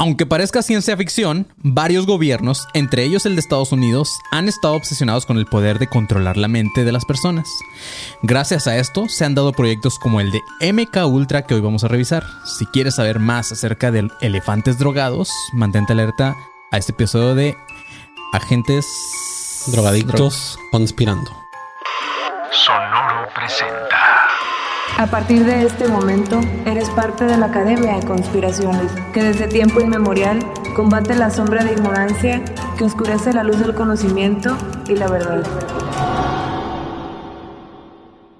Aunque parezca ciencia ficción, varios gobiernos, entre ellos el de Estados Unidos, han estado obsesionados con el poder de controlar la mente de las personas. Gracias a esto, se han dado proyectos como el de MK Ultra que hoy vamos a revisar. Si quieres saber más acerca de elefantes drogados, mantente alerta a este episodio de Agentes Drogadictos conspirando. Sonoro presenta. A partir de este momento, eres parte de la Academia de Conspiraciones, que desde tiempo inmemorial combate la sombra de ignorancia que oscurece la luz del conocimiento y la verdad.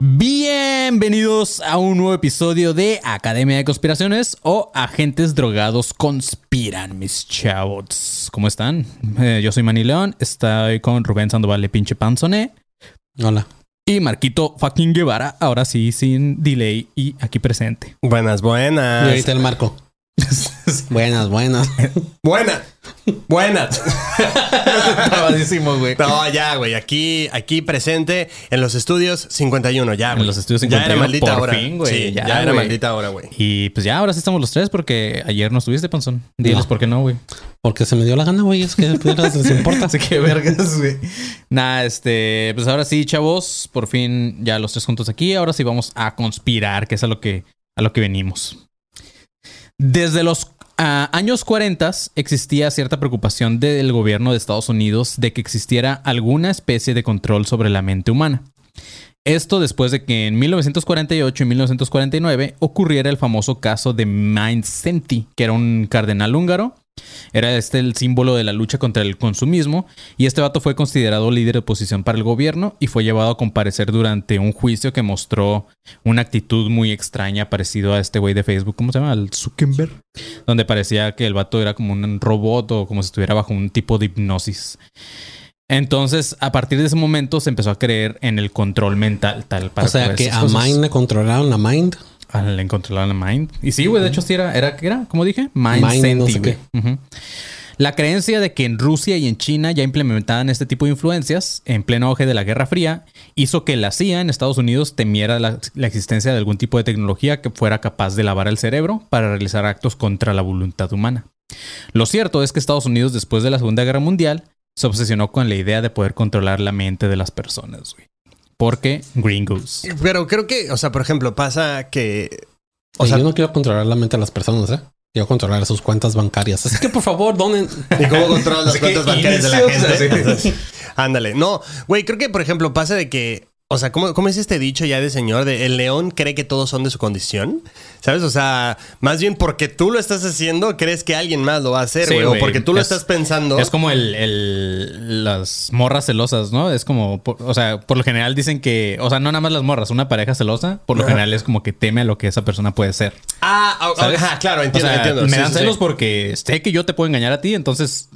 Bienvenidos a un nuevo episodio de Academia de Conspiraciones o Agentes Drogados Conspiran, mis chavos. ¿Cómo están? Eh, yo soy Manny León, estoy con Rubén Sandoval de Pinche Panzone. Hola. Y Marquito fucking Guevara, ahora sí, sin delay y aquí presente. Buenas, buenas. Y ahorita el marco. buenas, buenas. Buenas. Buenas. Trabadísimo, güey. No, ya, güey. Aquí, aquí presente en los estudios 51, ya, güey. En los estudios Ya 51, era maldita por hora. fin, güey. Sí, Ya, ya, era güey. maldita hora, güey. Y pues ya, ahora sí estamos los tres porque ayer no estuviste, Panzón. Diles No. por qué no, güey. Porque se me dio la gana, güey. Es que les importa. Así que vergas, güey. Nah, este, pues ahora sí, chavos, por fin ya los tres juntos aquí. Ahora sí vamos a conspirar, que es a lo que, a lo que venimos. Desde los ah, años 40 existía cierta preocupación del gobierno de Estados Unidos de que existiera alguna especie de control sobre la mente humana. Esto después de que en 1948 y 1949 ocurriera el famoso caso de Mindszenty, que era un cardenal húngaro. Era este el símbolo de la lucha contra el consumismo y este vato fue considerado líder de oposición para el gobierno y fue llevado a comparecer durante un juicio que mostró una actitud muy extraña parecido a este güey de Facebook, ¿cómo se llama? Al Zuckerberg, donde parecía que el vato era como un robot o como si estuviera bajo un tipo de hipnosis. Entonces, a partir de ese momento se empezó a creer en el control mental tal para O sea que a. Mind le controlaron la Mind. Al controlar la mind. Y sí, güey, de hecho sí era, era, ¿qué era? ¿Cómo dije? Mind, Mind no sé. La creencia de que en Rusia y en China ya implementaban este tipo de influencias en pleno auge de la Guerra Fría hizo que la CIA en Estados Unidos temiera la, la existencia de algún tipo de tecnología que fuera capaz de lavar el cerebro para realizar actos contra la voluntad humana. Lo cierto es que Estados Unidos después de la Segunda Guerra Mundial se obsesionó con la idea de poder controlar la mente de las personas, güey. Porque gringos. Pero creo que, o sea, por ejemplo, pasa que. O sea, yo no quiero controlar la mente de las personas, ¿eh? Quiero controlar sus cuentas bancarias. Así que por favor, donen. ¿y cómo controlas las cuentas bancarias de la gente? Ándale. No, güey, creo que, por ejemplo, pasa de que. O sea, ¿cómo, ¿cómo es este dicho ya de señor de el león cree que todos son de su condición? ¿Sabes? O sea, más bien porque tú lo estás haciendo, crees que alguien más lo va a hacer, Sí. O porque tú lo Es- estás pensando. Es como el, el- las morras celosas, ¿no? Es como, por- o sea, por lo general dicen que, o sea, no nada más las morras, una pareja celosa, por lo general es como que teme a lo que esa persona puede ser. Ah, ah, ajá, claro, entiendo, O sea, entiendo. Me Sí, dan sí. celos porque sé que yo te puedo engañar a ti, entonces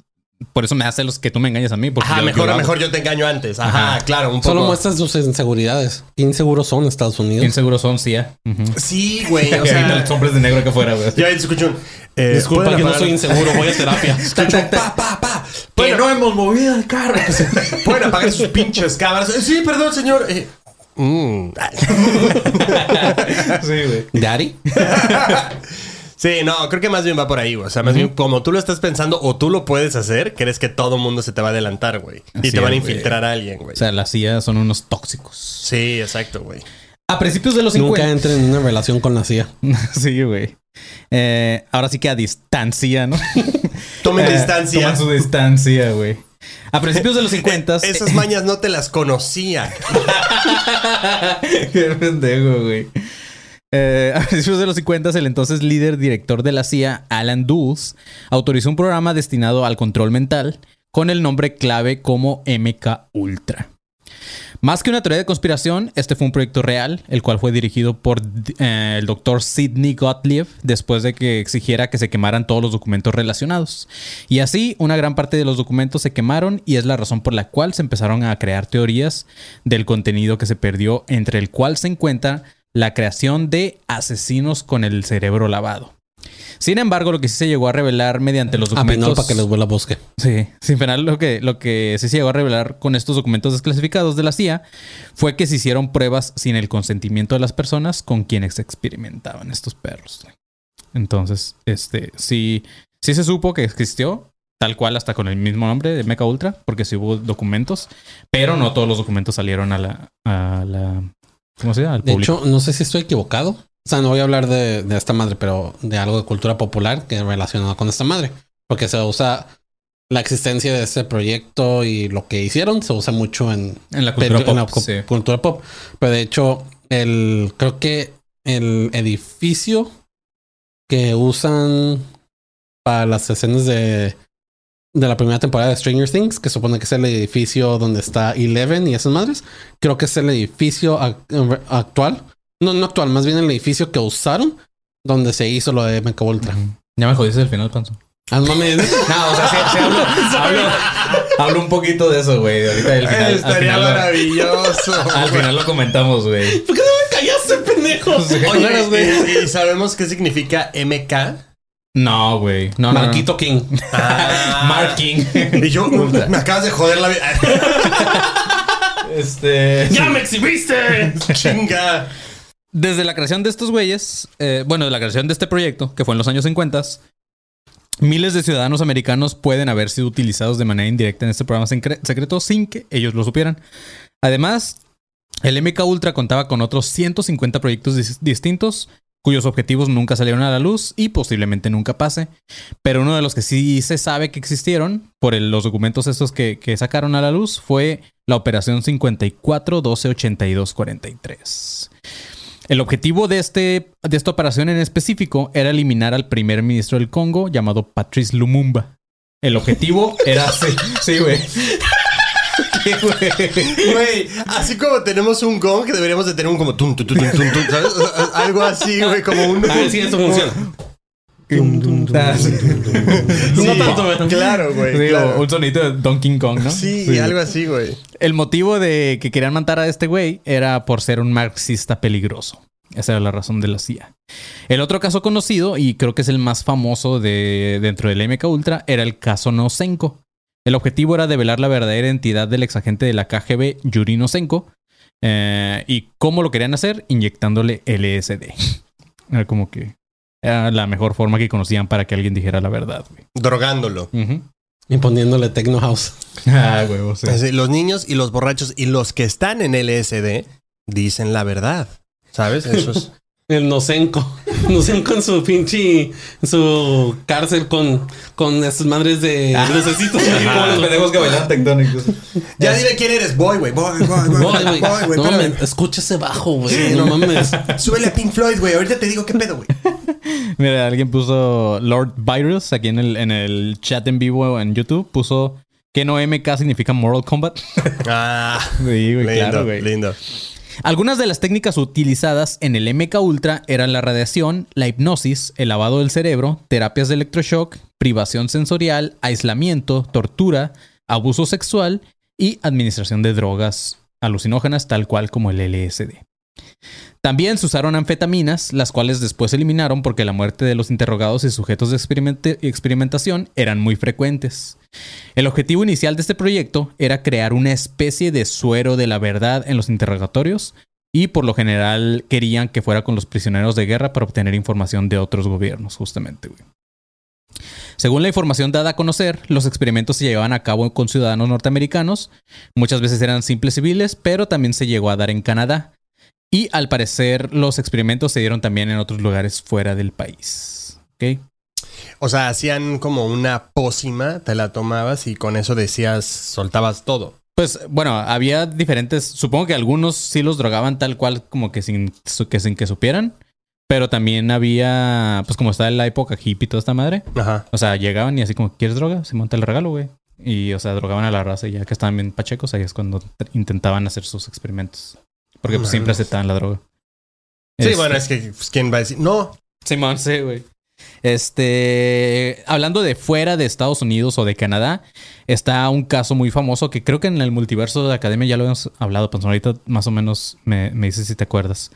por eso me da celos que tú me engañes a mí. Porque Ajá, yo- yo mejor, mejor yo te engaño antes. Ajá, Ajá. claro, un poco. Solo muestras sus inseguridades. ¿Qué inseguros son Estados Unidos? Inseguros son, sí. Ujú. Sí, güey. O sea, los hombres de negro que fuera, güey. ya escucho un. eh, Disculpa ¿pueden que no soy inseguro, voy a terapia. Escucho un pa, pa, pa. Que no hemos movido el carro. pueden apagar sus pinches cámaras. Eh, Sí, perdón, señor. Eh, mm. sí, güey. Daddy. Sí, no, creo que más bien va por ahí, güey. O sea, más bien como tú lo estás pensando o tú lo puedes hacer, crees que todo mundo se te va a adelantar, güey. Y te van a infiltrar a alguien, güey. O sea, las CIA son unos tóxicos. Sí, exacto, güey. A principios de los Nunca 50. entren en una relación con la CIA. sí, güey. Eh, ahora sí que a distancia, ¿no? Tomen Eh, distancia. Toman su distancia, güey. A principios de los 50 Esas mañas no te las conocía. Qué pendejo, güey. Eh, a principios de los 50, el entonces líder director de la CIA, Alan Dulles, autorizó un programa destinado al control mental con el nombre clave como MK Ultra. Más que una teoría de conspiración, este fue un proyecto real, el cual fue dirigido por eh, el doctor Sidney Gottlieb después de que exigiera que se quemaran todos los documentos relacionados. Y así, una gran parte de los documentos se quemaron y es la razón por la cual se empezaron a crear teorías del contenido que se perdió, entre el cual se encuentra la creación de asesinos con el cerebro lavado. Sin embargo, lo que sí se llegó a revelar mediante los A Pinol documentos... para que les vuela bosque. Sí, sin final lo que, lo que sí se llegó a revelar con estos documentos desclasificados de la CIA fue que se hicieron pruebas sin el consentimiento de las personas con quienes experimentaban estos perros. Entonces, este, sí, sí se supo que existió, tal cual hasta con el mismo nombre de Mecha Ultra, porque sí hubo documentos, pero no todos los documentos salieron a la, a la ¿cómo se llama? De público. hecho, no sé si estoy equivocado. O sea, no voy a hablar de, de esta madre, pero de algo de cultura popular que es relacionado con esta madre. Porque se usa la existencia de este proyecto y lo que hicieron se usa mucho en, en la cultura en pop. la cu- sí. cultura pop. Pero de hecho, el creo que el edificio que usan para las escenas de, de la primera temporada de Stranger Things, que supone que es el edificio donde está Eleven y esas madres, creo que es el edificio ac- actual. No, no actual, más bien el edificio que usaron donde se hizo lo de Mecha Ultra. Ya me jodiste el final, Panzo. Ah, no mames. No, o sea, sí, sí hablo, hablo, hablo un poquito de eso, güey. Ahorita el final, al, Estaría final lo, maravilloso. al final lo comentamos, güey. ¿Por qué no me callaste, pendejo? Oye, ¿y, y sabemos qué significa MK? No, güey. No, no, no. Marquito King. Marking. Y yo, me acabas de joder la vida. este. ¡Ya me exhibiste! Chinga. Desde la creación de estos güeyes, eh, bueno, de la creación de este proyecto, que fue en los años 50, miles de ciudadanos americanos pueden haber sido utilizados de manera indirecta en este programa secre- secreto sin que ellos lo supieran. Además, el MK Ultra contaba con otros 150 proyectos dis- distintos cuyos objetivos nunca salieron a la luz y posiblemente nunca pase. Pero uno de los que sí se sabe que existieron por los documentos estos que, que sacaron a la luz fue la Operación 54 12 82 43. El objetivo de, este, de esta operación en específico era eliminar al primer ministro del Congo llamado Patrice Lumumba. El objetivo era... Sí, sí. Así como tenemos un gong, deberíamos de tener un como tum, tum, tum, tum, tum, tum, ¿sabes? Algo así, güey, como un... A ver si eso funciona. Ah, sí. No tanto, pero- Claro, güey. Claro. un sonido de Donkey Kong, ¿no? Sí, algo así, güey. El motivo de que querían matar a este güey era por ser un marxista peligroso. Esa era la razón de la CIA. El otro caso conocido, y creo que es el más famoso de, dentro del MK Ultra, era el caso Nosenko. El objetivo era develar la verdadera identidad del exagente de la KGB, Yuri Nosenko. Eh, ¿Y cómo lo querían hacer? Inyectándole LSD. Era como que era la mejor forma que conocían para que alguien dijera la verdad, güey. Drogándolo. Ujú. Y poniéndole Techno House. Ah, huevo, sí. Así, los niños y los borrachos y los que están en LSD dicen la verdad. ¿Sabes? Eso es... El Nosenko. Nosenko en su pinche. En su cárcel con, con esas madres de lucecitos. que bailan tectónicos. Ya dime quién eres. Voy, güey. Voy, voy, voy. Boy, Voy, güey. güey. No espérame. mames, escucha ese bajo, güey. No mames. Súbele a Pink Floyd, güey. Ahorita te digo qué pedo, güey. Mira, alguien puso Lord Virus aquí en el, en el chat en vivo en YouTube. Puso que no MK significa Mortal Kombat. Ah, Sí, güey, lindo, claro, güey. lindo. Algunas de las técnicas utilizadas en el MK Ultra eran la radiación, la hipnosis, el lavado del cerebro, terapias de electroshock, privación sensorial, aislamiento, tortura, abuso sexual y administración de drogas alucinógenas tal cual como el LSD. También se usaron anfetaminas, las cuales después eliminaron porque la muerte de los interrogados y sujetos de experimentación eran muy frecuentes. El objetivo inicial de este proyecto era crear una especie de suero de la verdad en los interrogatorios y por lo general querían que fuera con los prisioneros de guerra para obtener información de otros gobiernos, justamente. Según la información dada a conocer, los experimentos se llevaban a cabo con ciudadanos norteamericanos, muchas veces eran simples civiles, pero también se llegó a dar en Canadá. Y al parecer los experimentos se dieron también en otros lugares fuera del país. ¿Ok? O sea, hacían como una pócima, te la tomabas y con eso decías, soltabas todo. Pues bueno, había diferentes, supongo que algunos sí los drogaban tal cual como que sin que, sin que supieran, pero también había, pues como está en la época hippie y toda esta madre, Ajá. o sea, llegaban y así como, ¿quieres droga? Se monta el regalo, güey. Y, o sea, drogaban a la raza y ya que estaban bien pachecos, ahí es cuando intentaban hacer sus experimentos. Porque pues siempre aceptaban la droga. Sí, Este- bueno, es que pues, ¿quién va a decir? No. Simón, sí, güey. Este, hablando de fuera de Estados Unidos o de Canadá, está un caso muy famoso que creo que en el multiverso de la academia ya lo hemos hablado, pero ahorita más o menos me, me dices si te acuerdas.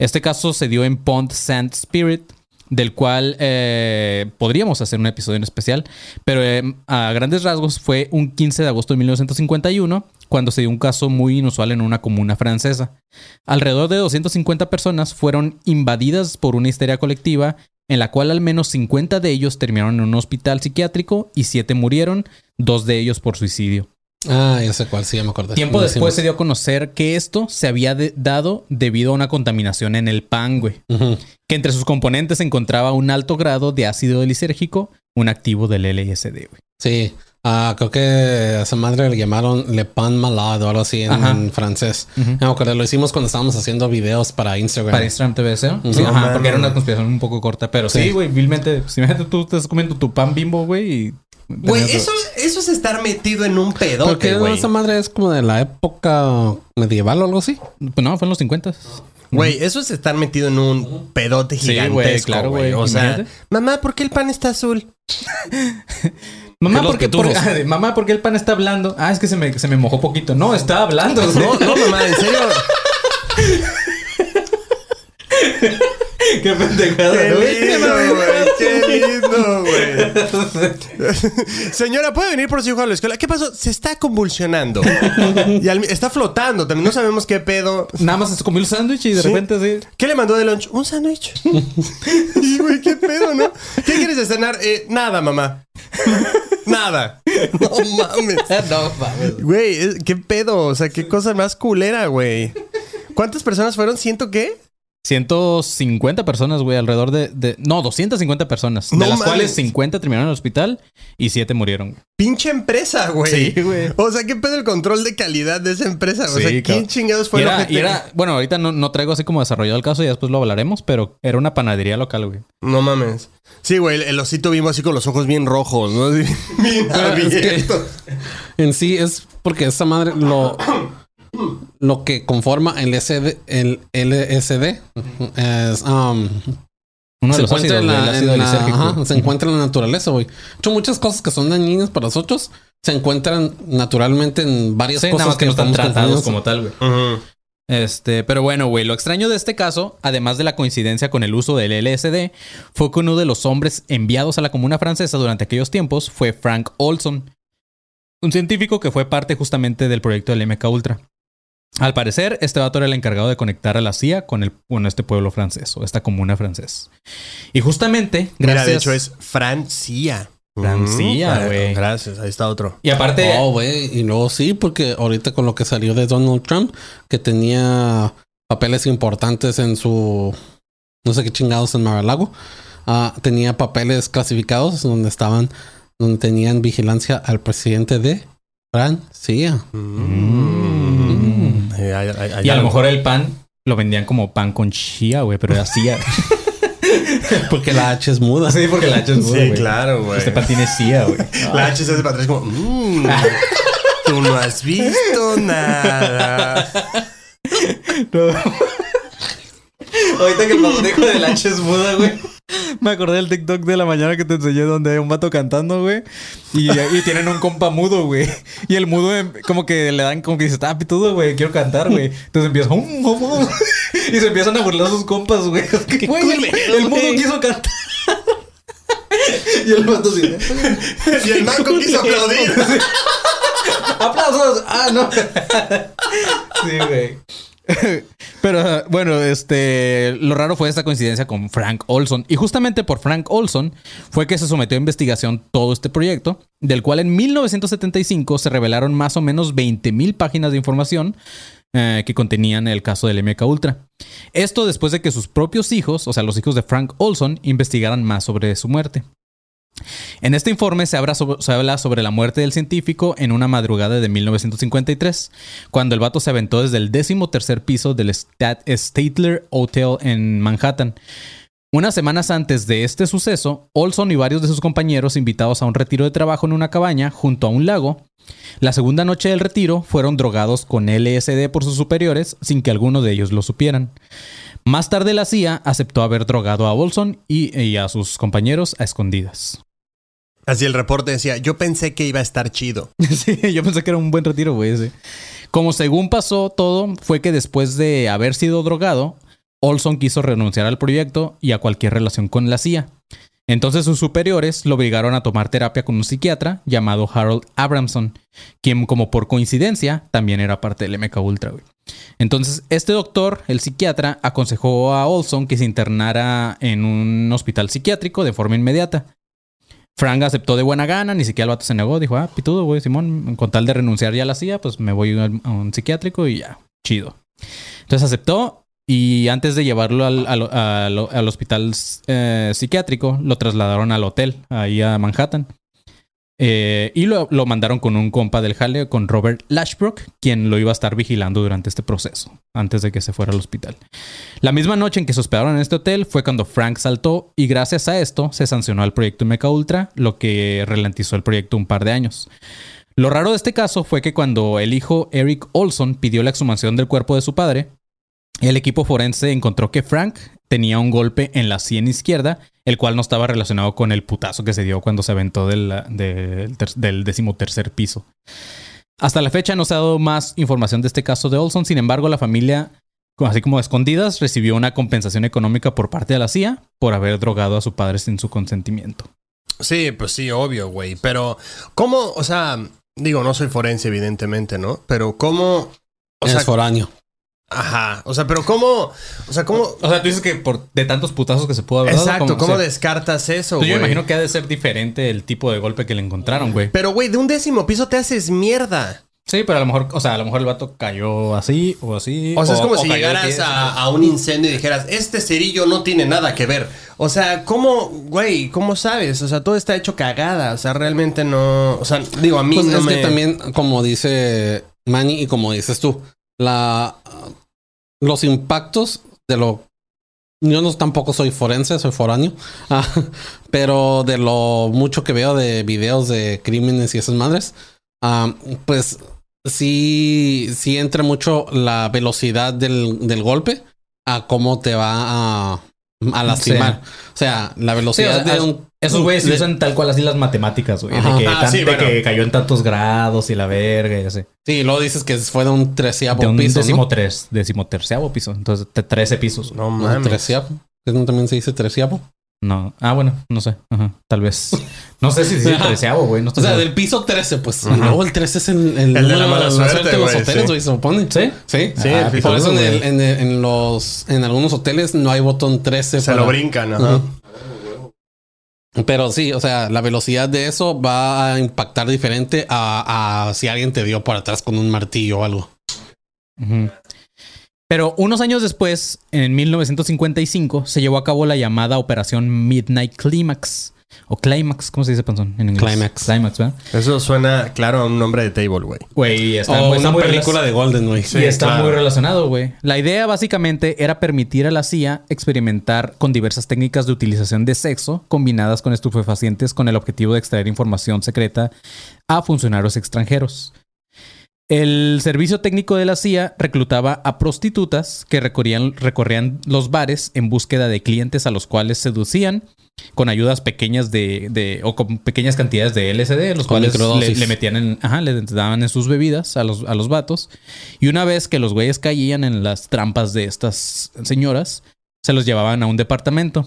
Este caso se dio en Pond Sand Spirit, del cual eh, podríamos hacer un episodio en especial, pero eh, a grandes rasgos fue un 15 de agosto de 1951 cuando se dio un caso muy inusual en una comuna francesa. Alrededor de 250 personas fueron invadidas por una histeria colectiva en la cual al menos 50 de ellos terminaron en un hospital psiquiátrico y 7 murieron, dos de ellos por suicidio. Ah, ya sé cuál, sí, ya me acordé. Tiempo después decimos. se dio a conocer que esto se había de- dado debido a una contaminación en el pan, güey. Que entre sus componentes se encontraba un alto grado de ácido lisérgico, un activo del LSD, güey. Sí. Ah, creo que a esa madre le llamaron Le Pan Malade o algo así en, en francés. Ya me acordé, lo hicimos cuando estábamos haciendo videos para Instagram. Para Instagram TV, ¿sí? Sí, No ajá, mames. porque era una conspiración un poco corta. Pero sí, Sí. güey, vilmente. Si imagínate tú estás comiendo tu pan bimbo, güey, y. Güey, eso, eso es estar metido en un Porque pedote, güey. esa madre es como de la época medieval o algo así. Pues no, fue en los 50. Güey, eso es estar metido en un pedote Sí, güey, gigantesco, claro, O sea, mamá, ¿por qué el pan está azul? Mamá, los ¿por mamá, ¿por qué el pan está hablando? Ah, es que se me, se me mojó poquito. No, está hablando. No, no, mamá, en serio. Qué pendejada, Qué lindo, güey. Qué lindo, güey. Señora, ¿puede venir por su hijo a la escuela? ¿Qué pasó? Se está convulsionando. Y al está flotando. También no sabemos qué pedo. Nada más se comió el sándwich y de Sí. repente así. ¿Qué le mandó de lunch? Un sándwich. y, güey, qué pedo, ¿no? ¿Qué quieres de cenar? Eh, nada, mamá. nada. No mames. No, mames. Güey, es- qué pedo. O sea, qué cosa más culera, güey. ¿Cuántas personas fueron? ¿Ciento qué? 150 personas, güey, alrededor de, de- No, 250 personas. No de las mames. cuales 50 terminaron en el hospital y 7 murieron. güey. Pinche empresa, güey. Sí, güey. O sea, ¿qué pedo el control de calidad de esa empresa? O Sí, sea, ¿quién chingados fue Y era, ojete? y era- bueno, ahorita no, no traigo así como desarrollado el caso y después lo hablaremos, pero era una panadería local, güey. No mames. Sí, güey, el, el osito vimos así con los ojos bien rojos, ¿no? Bien abiertos. En sí es porque esa madre lo lo que conforma el SD, el LSD es um, Uno de se los encuentra ácidos, en la, ácido en la- lisérgico. ajá, se encuentra en la naturaleza, güey. De hecho, muchas cosas que son dañinas para nosotros se encuentran naturalmente en varias Sí, nada cosas más que no están tratados como tal, güey. Este, pero bueno, güey, lo extraño de este caso, además de la coincidencia con el uso del LSD, fue que uno de los hombres enviados a la comuna francesa durante aquellos tiempos fue Frank Olson, un científico que fue parte justamente del proyecto del MK Ultra. Al parecer, este vato era el encargado de conectar a la CIA con, el, con este pueblo francés o esta comuna francés. Y justamente, gracias. Mira, de hecho es Francia. Francia, Mm, güey. Gracias, ahí está otro. Y aparte, Oh, güey. Y luego sí, porque ahorita con lo que salió de Donald Trump, que tenía papeles importantes en su. No sé qué chingados en Mar-a-Lago. ah, tenía papeles clasificados donde estaban. Donde tenían vigilancia al presidente de Francia. Mm. Y a lo mejor el pan lo vendían como pan con chía, güey, pero era CIA. Porque la H es muda. sí, porque la H es muda, Sí, claro, güey. Este pan tiene CIA, güey. La H se hace para atrás como... "Mm, tú no has visto nada. Ahorita que el dijo del H es muda, güey. Me acordé del TikTok de la mañana que te enseñé donde hay un vato cantando, güey. Y, y tienen un compa mudo, güey. Y el mudo em, como que le dan como que dice, está pitudo, güey, quiero cantar, güey. Entonces empieza, "Um, um, um", y se empiezan a burlar sus compas, güey. Güey, el, culero, el mudo güey. quiso cantar. y el vato así, Y el manco quiso aplaudir. ¡Aplausos! ¡Ah, no! sí, güey. Pero bueno, este lo raro fue esta coincidencia con Frank Olson. Y justamente por Frank Olson fue que se sometió a investigación todo este proyecto, del cual en 1975 se revelaron más o menos 20 mil páginas de información eh, que contenían el caso del MK Ultra. Esto después de que sus propios hijos, o sea, los hijos de Frank Olson, investigaran más sobre su muerte. En este informe se habla, sobre, la muerte del científico en una madrugada de 1953, cuando el vato se aventó desde el décimo tercer piso del Stat Statler Hotel en Manhattan. Unas semanas antes de este suceso, Olson y varios de sus compañeros invitados a un retiro de trabajo en una cabaña junto a un lago. La segunda noche del retiro fueron drogados con LSD por sus superiores sin que alguno de ellos lo supieran. Más tarde la CIA aceptó haber drogado a Olson y, y a sus compañeros a escondidas. Así el reporte decía, yo pensé que iba a estar chido. Sí, yo pensé que era un buen retiro, güey. Como según pasó todo, fue que después de haber sido drogado, Olson quiso renunciar al proyecto y a cualquier relación con la CIA. Entonces sus superiores lo obligaron a tomar terapia con un psiquiatra llamado Harold Abramson, quien como por coincidencia también era parte del MK Ultra. güey. Entonces este doctor, el psiquiatra, aconsejó a Olson que se internara en un hospital psiquiátrico de forma inmediata. Frank aceptó de buena gana, ni siquiera el vato se negó, dijo, ah, pitudo, güey, Simón, con tal de renunciar ya la CIA, pues me voy a un psiquiátrico y ya, chido. Entonces aceptó y antes de llevarlo al, al- al- al hospital eh, psiquiátrico, lo trasladaron al hotel, ahí a Manhattan. Eh, y lo, mandaron con un compa del jale, con Robert Lashbrook, quien lo iba a estar vigilando durante este proceso, antes de que se fuera al hospital. La misma noche en que se hospedaron en este hotel fue cuando Frank saltó y gracias a esto se sancionó el proyecto Mecha Ultra, lo que ralentizó el proyecto un par de años. Lo raro de este caso fue que cuando el hijo Eric Olson pidió la exhumación del cuerpo de su padre, el equipo forense encontró que Frank tenía un golpe en la sien izquierda, el cual no estaba relacionado con el putazo que se dio cuando se aventó del, del, ter- del decimotercer piso. Hasta la fecha no se ha dado más información de este caso de Olson, sin embargo la familia, así como escondidas, recibió una compensación económica por parte de la CIA por haber drogado a su padre sin su consentimiento. Sí, pues sí, obvio, güey. Pero, ¿cómo? O sea, digo, no soy forense, evidentemente, ¿no? Pero, ¿cómo? O es sea, foráneo. Ajá. O sea, pero, ¿cómo? O sea, ¿cómo? O sea, tú dices que por de tantos putazos que se pudo haber dado, Exacto, ¿cómo descartas eso, yo güey? me imagino que ha de ser diferente el tipo de golpe que le encontraron, güey. Pero, güey, de un décimo piso te haces mierda. Sí, pero a lo mejor, o sea, a lo mejor el vato cayó así o así. O sea, es como si llegaras a, a un incendio y dijeras, este cerillo no tiene nada que ver. O sea, ¿cómo, güey? ¿Cómo sabes? O sea, todo está hecho cagada. O sea, realmente no. O sea, digo, a mí Pues no es me. que también, como dice Manny y como dices tú, la los impactos de lo yo no tampoco soy forense, soy foráneo, ah, pero de lo mucho que veo de videos de crímenes y esas madres, ah, pues sí, sí entra mucho la velocidad del, del golpe a cómo te va a, a lastimar. O sea, la Sí, velocidad o sea, de un... Esos güeyes de- usan tal cual así las matemáticas, güey. De, que, Ah, tan- sí, de bueno. que cayó en tantos grados y la verga y así. Sí, luego dices que fue de un treceavo De un piso, ¿no? décimo tres, décimo terceavo piso. Entonces, trece pisos. No No, mames. treceavo. ¿Que no también se dice treceavo? No. Ah, bueno, no sé. Ajá, tal vez. No sé si dice Ajá. treceavo, güey. No O sea, seguro. del piso 13, pues. Ajá. Luego el 13 es el, el, El de número la mala suerte, de los güey, hoteles, sí. güey, se supone. ¿Sí? Sí. Sí, Ah, el Por eso en, el- en, el- en los en algunos hoteles no hay botón 13. Se para- lo brincan, ajá. Pero sí, o sea, la velocidad de eso va a impactar diferente a, a si alguien te dio por atrás con un martillo o algo. Ujú. Pero unos años después, en 1955, se llevó a cabo la llamada Operación Midnight Climax. O Climax, ¿cómo se dice, Panzón? En inglés. Climax. Climax, ¿verdad? Eso suena claro a un nombre de table, güey. Güey, está, o está una muy película de Golden, güey. y está claro. muy relacionado, güey. La idea básicamente era permitir a la CIA experimentar con diversas técnicas de utilización de sexo combinadas con estupefacientes con el objetivo de extraer información secreta a funcionarios extranjeros. El servicio técnico de la CIA reclutaba a prostitutas que recorrían, recorrían los bares en búsqueda de clientes a los cuales seducían con ayudas pequeñas de, de- o con pequeñas cantidades de LSD, los cuales le, le metían en, ajá, le daban en sus bebidas a los, a los vatos. Y una vez que los güeyes caían en las trampas de estas señoras, se los llevaban a un departamento.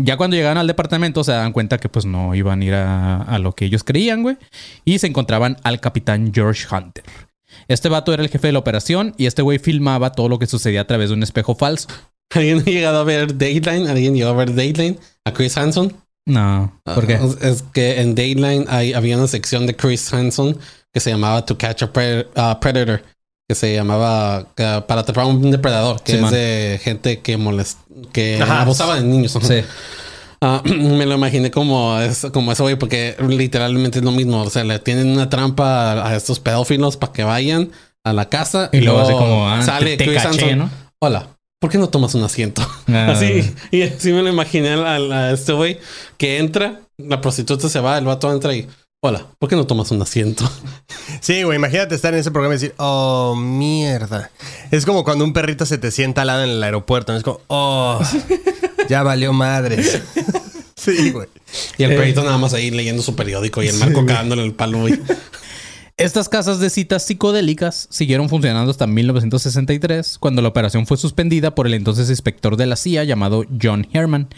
Ya cuando llegaban al departamento se daban cuenta que pues no iban a ir a, a lo que ellos creían, güey. Y se encontraban al capitán George Hunter. Este vato era el jefe de la operación y este güey filmaba todo lo que sucedía a través de un espejo falso. ¿Alguien ha llegado a ver Dateline? ¿Alguien llegó a ver Dateline? ¿A Chris Hansen? No, ¿por qué? Ah, Es que en Dateline hay, había una sección de Chris Hansen que se llamaba To Catch a uh, Predator. Que se llamaba que- Para atrapar un depredador, que Sí, es man. de gente que molest que Ajá. abusaba de niños. Sí. Ah, me lo imaginé como, es, como eso, güey, porque literalmente es lo mismo. O sea, le tienen una trampa a, a estos pedófilos para que vayan a la casa Y luego así como, ah, te- te Chris caché, ¿no? Hola, ¿por qué no tomas un asiento? Ah. Así, y así me lo imaginé a, a este güey que entra, la prostituta se va, el vato entra y, hola, ¿por qué no tomas un asiento? Sí, güey, imagínate estar en ese programa y decir, oh, mierda. Es como cuando un perrito se te sienta al lado en el aeropuerto. ¿no? Es como, oh, ya valió madres. Sí, güey. Y el Eh. perrito nada más ahí leyendo su periódico y el marco cagándole el palo, güey. Estas casas de citas psicodélicas siguieron funcionando hasta 1963, cuando la operación fue suspendida por el entonces inspector de la CIA llamado John Herman.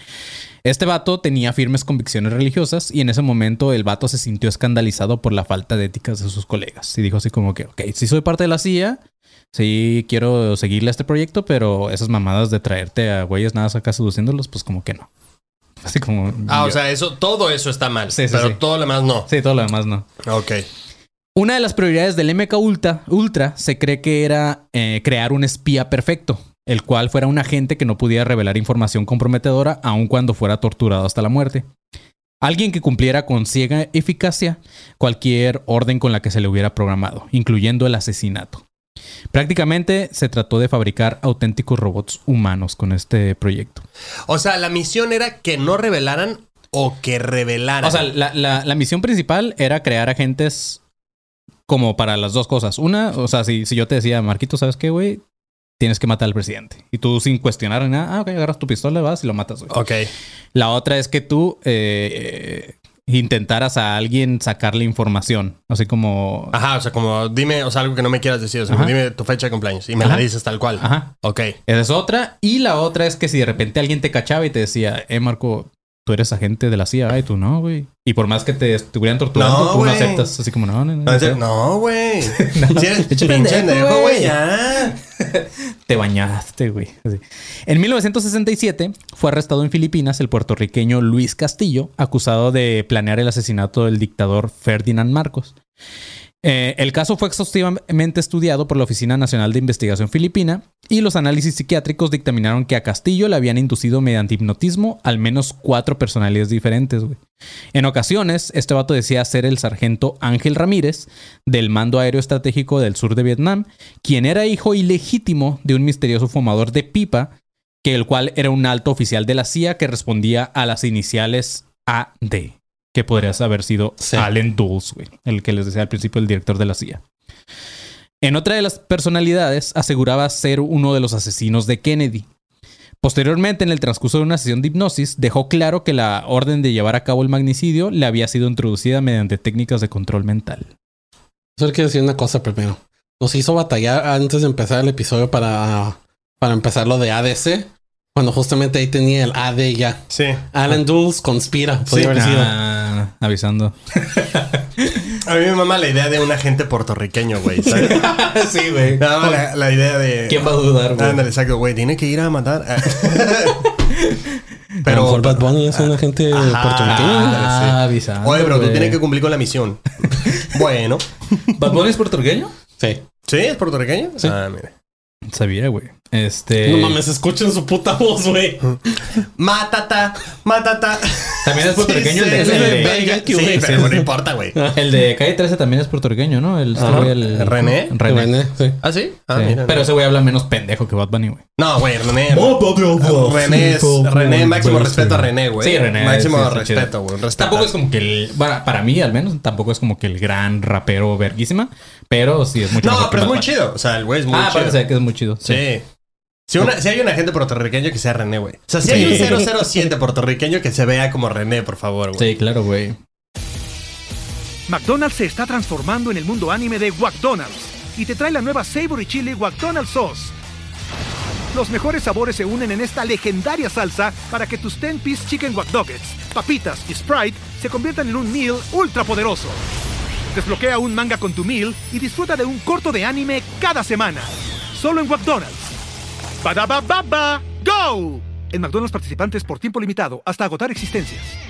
Este vato tenía firmes convicciones religiosas y en ese momento el vato se sintió escandalizado por la falta de éticas de sus colegas. Y dijo así como que, ok, sí soy parte de la CIA, sí quiero seguirle a este proyecto, pero esas mamadas de traerte a güeyes nada acá seduciéndolos, pues como que no. Así como... Ah, o sea, eso, todo eso está mal. Sí, sí, pero sí. todo lo demás no. Sí, todo lo demás no. Ok. Una de las prioridades del MK Ultra, Ultra se cree que era eh, crear un espía perfecto, el cual fuera un agente que no pudiera revelar información comprometedora aun cuando fuera torturado hasta la muerte. Alguien que cumpliera con ciega eficacia cualquier orden con la que se le hubiera programado, incluyendo el asesinato. Prácticamente se trató de fabricar auténticos robots humanos con este proyecto. O sea, la misión era que no revelaran o que revelaran. O sea, la, la- la misión principal era crear agentes como para las dos cosas. Una, o sea, si, si yo te decía, Marquito, ¿sabes qué, güey? Tienes que matar al presidente. Y tú sin cuestionar nada, ah, ok, agarras tu pistola, vas y lo matas, güey. ok. La otra es que tú eh, eh, intentaras a alguien sacarle información. Así como... Ajá, o sea, como dime, o sea, algo que no me quieras decir. O sea, Ajá. dime tu fecha de cumpleaños y me Ajá. la dices tal cual. Ajá. Ok. Esa es otra. Y la otra es que si de repente alguien te cachaba y te decía, eh, Marco, tú eres agente de la CIA, y tú no, güey. Y por más que te estuvieran torturando, No, tú no güey. aceptas. Así como, no, no, no. No, no, No, güey. Güey. güey, ya. Te bañaste, güey. En 1967 fue arrestado en Filipinas el puertorriqueño Luis Castillo, acusado de planear el asesinato del dictador Ferdinand Marcos. Eh, el caso fue exhaustivamente estudiado por la Oficina Nacional de Investigación Filipina y los análisis psiquiátricos dictaminaron que a Castillo le habían inducido mediante hipnotismo al menos cuatro personalidades diferentes. En ocasiones, este vato decía ser el sargento Ángel Ramírez del Mando Aéreo Estratégico del Sur de Vietnam, quien era hijo ilegítimo de un misterioso fumador de pipa, que el cual era un alto oficial de la CIA que respondía a las iniciales AD, que podrías haber sido Sí. Allen Dulles, güey, el que les decía al principio el director de la CIA. En otra de las personalidades aseguraba ser uno de los asesinos de Kennedy. Posteriormente, en el transcurso de una sesión de hipnosis, dejó claro que la orden de llevar a cabo el magnicidio le había sido introducida mediante técnicas de control mental. Solo quiero decir una cosa primero. Nos hizo batallar antes de empezar el episodio para, para empezar lo de ADC. Cuando justamente ahí tenía el AD ya. Sí. Alan Dulles conspira. Podría haber sido. Ah, avisando. A mí me mama la idea de un agente puertorriqueño, güey. ¿sabes? sí, güey. Me mama la, la idea de. ¿Quién va a dudar, güey? Ándale, exacto, güey. Tiene que ir a matar. Ah. a lo mejor Bad Bunny es un agente puertorriqueño. Ah, avisando. Oye, pero tú tienes que cumplir con la misión. bueno. ¿Bad Bunny es puertorriqueño? Sí. ¿Sí? ¿Es puertorriqueño? Sí. Ah, mira. Sabía, güey. Este. No mames, escuchen su puta voz, güey. Mátata, mátata. También es puertorriqueño Sí, el, sí, de, el sí, de- que güey. pero no importa, güey. el de calle 13 también es puertorriqueño, ¿no? El, este el- ¿René? René. René, sí. ¿Ah, sí? Ah, Sí. mira. Pero ese güey habla menos pendejo que Bad Bunny, güey. No, güey, René. René es. René, máximo respeto a René, güey. Sí, René, Máximo respeto, güey. Tampoco es como que el. Bueno, para mí, al menos, tampoco es como que el gran rapero verguísima. Pero sí es mucho No, pero es muy Bunny. chido. O sea, el güey es muy Ah, chido. parece que es muy chido. Sí. Sí. Si, una- si hay un agente puertorriqueño que sea René, güey. O sea, si hay un 007 puertorriqueño que se vea como René, por favor, güey. Sí, claro, güey. McDonald's se está transformando en el mundo anime de McDonald's y te trae la nueva Savory Chili McDonald's Sauce. Los mejores sabores se unen en esta legendaria salsa para que tus 10-piece chicken wack nuggets, papitas y Sprite se conviertan en un meal ultra poderoso. Desbloquea un manga con tu meal y disfruta de un corto de anime cada semana. Solo en McDonald's. ¡Badabababa! ¡Go! En McDonald's participantes por tiempo limitado hasta agotar existencias.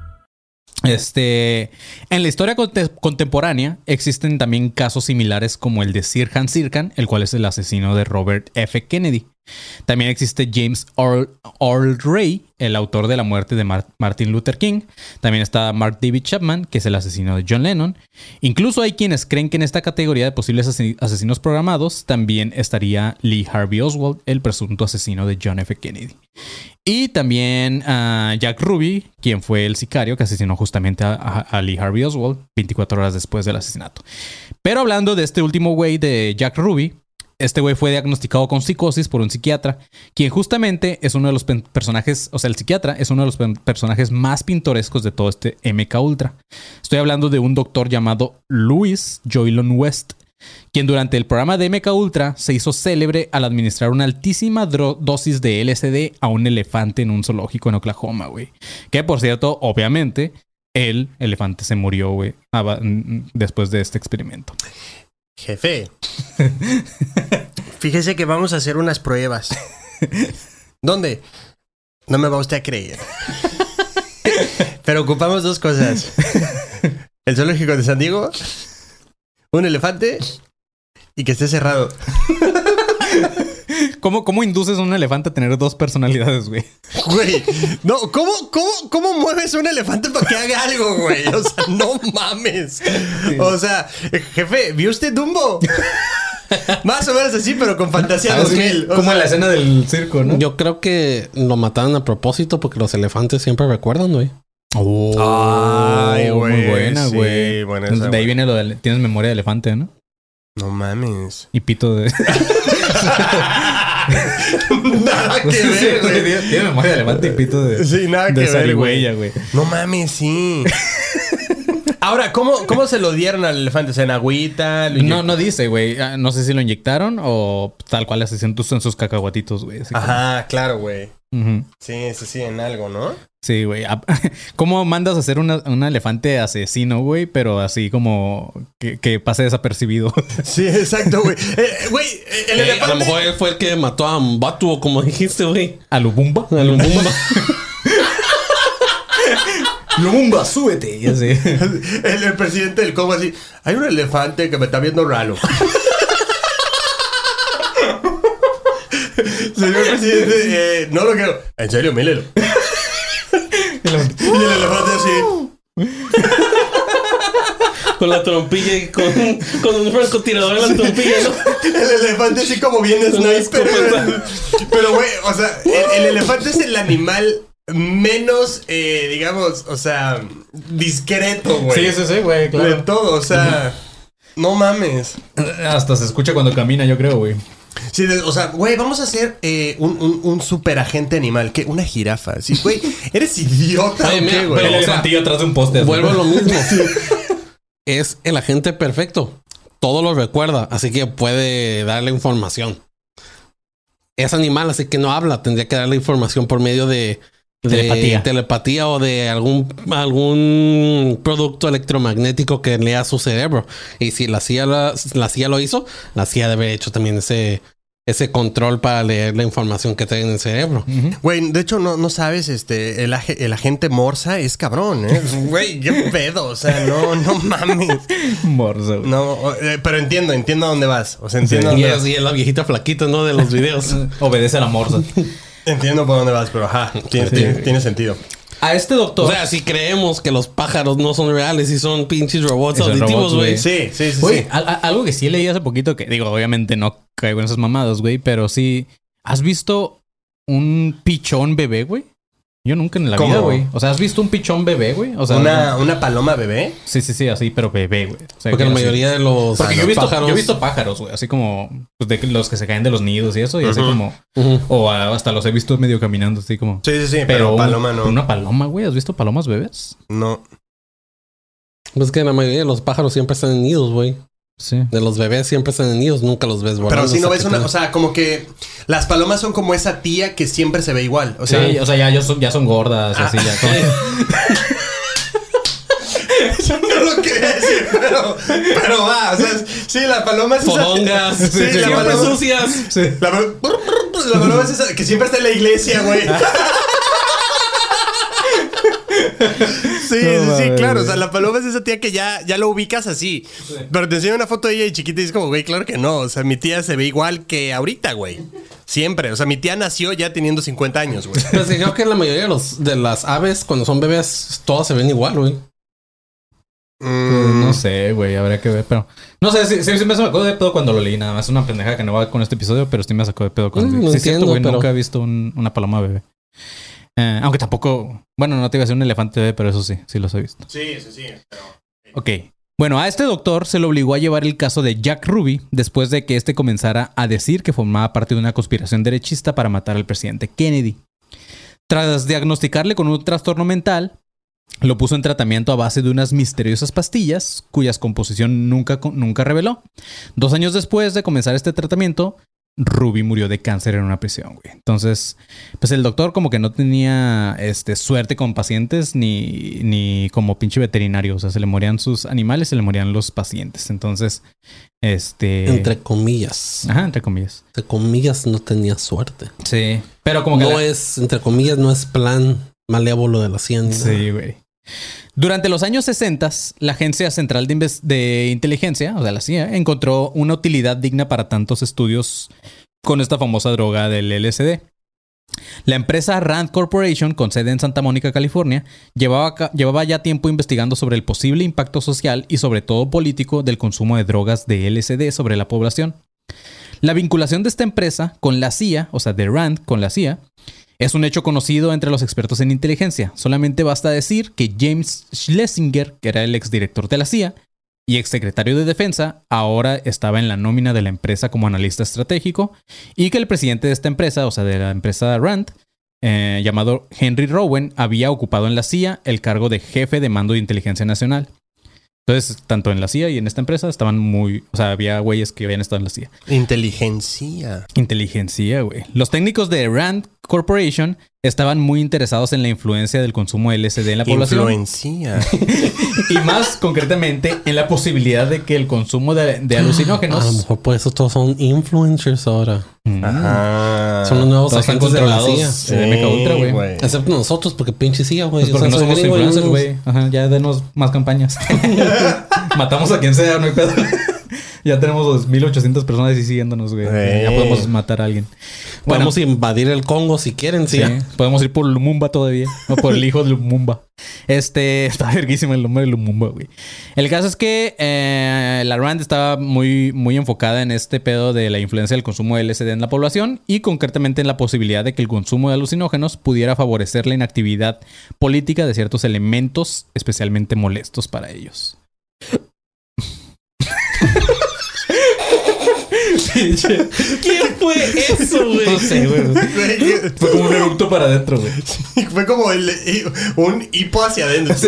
Este, en la historia conte- contemporánea existen también casos similares como el de Sirhan Sirhan, el cual es el asesino de Robert F. Kennedy. También existe James Earl, Ray, el autor de la muerte de Mar- Martin Luther King. También está Mark David Chapman, que es el asesino de John Lennon. Incluso hay quienes creen que en esta categoría de posibles ase- asesinos programados también estaría Lee Harvey Oswald, el presunto asesino de John F. Kennedy. Y también a Jack Ruby, quien fue el sicario que asesinó justamente a- a Lee Harvey Oswald 24 horas después del asesinato. Pero hablando de este último güey de Jack Ruby, este güey fue diagnosticado con psicosis por un psiquiatra, quien justamente es uno de los personajes, o sea, el psiquiatra es uno de los personajes más pintorescos de todo este MK Ultra. Estoy hablando de un doctor llamado Louis Joylon West, quien durante el programa de MK Ultra se hizo célebre al administrar una altísima dosis de LSD a un elefante en un zoológico en Oklahoma, güey. Que por cierto, obviamente, el elefante se murió, güey, después de este experimento. Jefe. Fíjese que vamos a hacer unas pruebas. ¿Dónde? No me va usted a creer. Pero ocupamos dos cosas. El zoológico de San Diego, un elefante y que esté cerrado. ¿Cómo, ¿Cómo induces a un elefante a tener dos personalidades, güey? Güey, no, ¿cómo, cómo, ¿cómo mueves un elefante para que haga algo, güey? O sea, no mames. O sea, jefe, ¿vio usted Dumbo? Más o menos así, pero con fantasía ¿Sabes 2000. O Como sea, en la escena del circo, ¿no? Yo creo que lo mataron a propósito porque los elefantes siempre recuerdan, güey. Ay, güey, Muy buena, sí, güey. buena Entonces, esa, de ahí güey. viene lo de... Tienes memoria de elefante, ¿no? No mames. Y pito de... Nada que ver, güey. tiene, memoria de elefante y pito de... Sí, nada de que ver, güey. No mames, sí. Ahora, ¿cómo, ¿cómo se lo dieron al elefante? O sea, en agüita. No, no dice, güey. Ah, No sé si lo inyectaron o tal cual así en tus- en sus cacahuatitos, güey. así como- Ajá, claro, güey. Sí, sí, sí, en algo, ¿no? Sí, güey. Ah, ¿Cómo mandas a hacer una- un elefante asesino, güey? Pero así como que, que pase desapercibido. Sí, exacto, güey. Eh, Güey, eh, el Eh, a elefante. lo mejor él fue el que mató a Mbatu, como dijiste, güey. ¿A Lubumba? A Lumumba. Lumumba, súbete. Ya sé. El, el presidente del Congo así. Hay un elefante que me está viendo raro. Señor presidente, eh, no lo quiero. En serio, mírelo. y el elefante así. con la trompilla y con, con un francotirador en la trompilla, ¿no? El elefante así como bien sniper. Pero, güey, o sea, el, el elefante es el animal menos, eh, digamos, o sea, discreto, güey. sí, güey, De todo, o sea, no mames. Hasta se escucha cuando camina, yo creo, güey. Sí, o sea, güey, vamos a hacer eh, un, un, un super agente animal. ¿Qué? Una jirafa. Sí, güey, eres idiota. Oye, ¿o mira, qué, güey? pero, o sea, atrás de un poste. Vuelvo a lo mismo. Es el agente perfecto. Todo lo recuerda, así que puede darle información. Es animal, así que no habla. Tendría que darle información por medio de, de Telepatía. telepatía o de algún, algún producto electromagnético que lea su cerebro. Y si la CIA, la, la CIA lo hizo, la CIA debe haber hecho también ese, ese control para leer la información que trae en el cerebro. Güey, de hecho, no, no sabes, este, el, ag- el agente Morsa es cabrón, ¿eh? Güey, qué pedo. O sea, no, no mames. Güey. No, eh, pero entiendo, entiendo a dónde vas. O sea, entiendo a dónde vas. y es la viejita flaquita, ¿no? De los videos. Obedece a la morsa. Entiendo por dónde vas, pero ajá, tiene, tiene- tiene sentido. A este doctor. O sea, si creemos que los pájaros no son reales y son pinches robots auditivos, güey. Sí, sí, sí. Güey, sí. al- a- algo que sí leí hace poquito que, digo, obviamente no caigo en esas mamadas, güey, pero sí. ¿Has visto un pichón bebé, güey? Yo nunca en la ¿Cómo? vida, güey. O sea, ¿has visto un pichón bebé, güey? O sea, Una, una paloma bebé. sí, sí, sí, así, pero bebé, güey. O sea, Porque que la así- mayoría de los Porque yo he, visto, pájaros. yo he visto pájaros, güey, así como pues, de los que se caen de los nidos y eso, y así como. O hasta los he visto medio caminando, así como. Sí, sí, sí, pero, Pero, un- paloma no. Una paloma, güey. ¿Has visto palomas bebés? No. Pues que la mayoría de los pájaros siempre están en nidos, güey. Sí. De los bebés siempre están en nidos, nunca los ves volando. Pero si no ves una, o sea, como que las palomas son como esa tía que siempre se ve igual. O sea, Sí, o sea, ya, ya son, ya son gordas, así ya. todo. no lo quería decir, pero, pero va, o sea, sí, la paloma es esa- Sí, la siempre paloma sucias. La, la paloma es esa que siempre está en la iglesia, güey. Sí, sí, sí, claro. O sea, la paloma es esa tía que ya, ya lo ubicas así. Pero te enseño una foto de ella y chiquita y es como, güey, claro que no. O sea, mi tía se ve igual que ahorita, güey. Siempre. O sea, mi tía nació ya teniendo 50 años, güey. Pero sí, creo que la mayoría de, los, de las aves, cuando son bebés, todas se ven igual, güey. Pues, Mm, no sé, güey, habría que ver, pero... No sé, sí, sí, sí me sacó de pedo cuando lo leí, nada más. Es una pendeja que no va con este episodio, pero sí me sacó de pedo cuando... Mm, sí, es cierto, entiendo, güey, pero- nunca he visto un- una paloma bebé. Eh, aunque tampoco... Bueno, no te iba a decir un elefante bebé, pero eso sí, sí los he visto. Sí, sí, sí. Ok. Bueno, a este doctor se le obligó a llevar el caso de Jack Ruby después de que este comenzara a decir que formaba parte de una conspiración derechista para matar al presidente Kennedy. Tras diagnosticarle con un trastorno mental, lo puso en tratamiento a base de unas misteriosas pastillas cuyas composición nunca, nunca reveló. Dos años después de comenzar este tratamiento, Ruby murió de cáncer en una prisión, güey. Entonces, pues el doctor como que no tenía este, suerte con pacientes ni, ni como pinche veterinario. O sea, se le morían sus animales, se le morían los pacientes. Entonces, este... Entre comillas. Ajá, entre comillas. Entre comillas no tenía suerte. Sí. Pero como que... No la- es, entre comillas, no es plan malévolo de la ciencia. Sí, güey. Durante los años 60, la Agencia Central de, Inteligencia, o sea, la CIA, encontró una utilidad digna para tantos estudios con esta famosa droga del LSD. La empresa Rand Corporation, con sede en Santa Mónica, California, llevaba, llevaba ya tiempo investigando sobre el posible impacto social y sobre todo político del consumo de drogas de LSD sobre la población. La vinculación de esta empresa con la CIA, o sea, de Rand con la CIA, es un hecho conocido entre los expertos en inteligencia. Solamente basta decir que James Schlesinger, que era el exdirector de la CIA y exsecretario de Defensa, ahora estaba en la nómina de la empresa como analista estratégico y que el presidente de esta empresa, o sea, de la empresa Rand, eh, llamado Henry Rowan, había ocupado en la CIA el cargo de jefe de mando de inteligencia nacional. Entonces, tanto en la CIA y en esta empresa estaban muy... O sea, había güeyes que habían estado en la CIA. Inteligencia. Inteligencia, güey. Los técnicos de Rand Corporation estaban muy interesados en la influencia del consumo de LSD en la población. Influencia. y más concretamente en la posibilidad de que el consumo de, de A lo alucinógenos mejor por eso todos son influencers ahora. Mm. Ajá. Son los nuevos Todos están agentes de la controlados CIA. Ultra, güey. Excepto nosotros, porque pinche CIA, güey. Pues porque O no sea, somos influencers, güey. Ajá, ya denos más campañas. Matamos a quien sea, no hay pedo. Ya tenemos 2.800 personas así siguiéndonos, güey. Eh. Ya podemos matar a alguien. Bueno, Podemos invadir el Congo si quieren, Sí, sí. podemos ir por Lumumba todavía. O por el hijo de Lumumba. Este, está verguísimo el nombre de Lumumba, güey. El caso es que eh, la Rand estaba muy, muy enfocada en este pedo de la influencia del consumo de LSD en la población y concretamente en la posibilidad de que el consumo de alucinógenos pudiera favorecer la inactividad política de ciertos elementos especialmente molestos para ellos. ¿Quién fue eso, güey? No sé, güey. Fue como un eructo para adentro, güey. Fue como el- un hipo hacia adentro.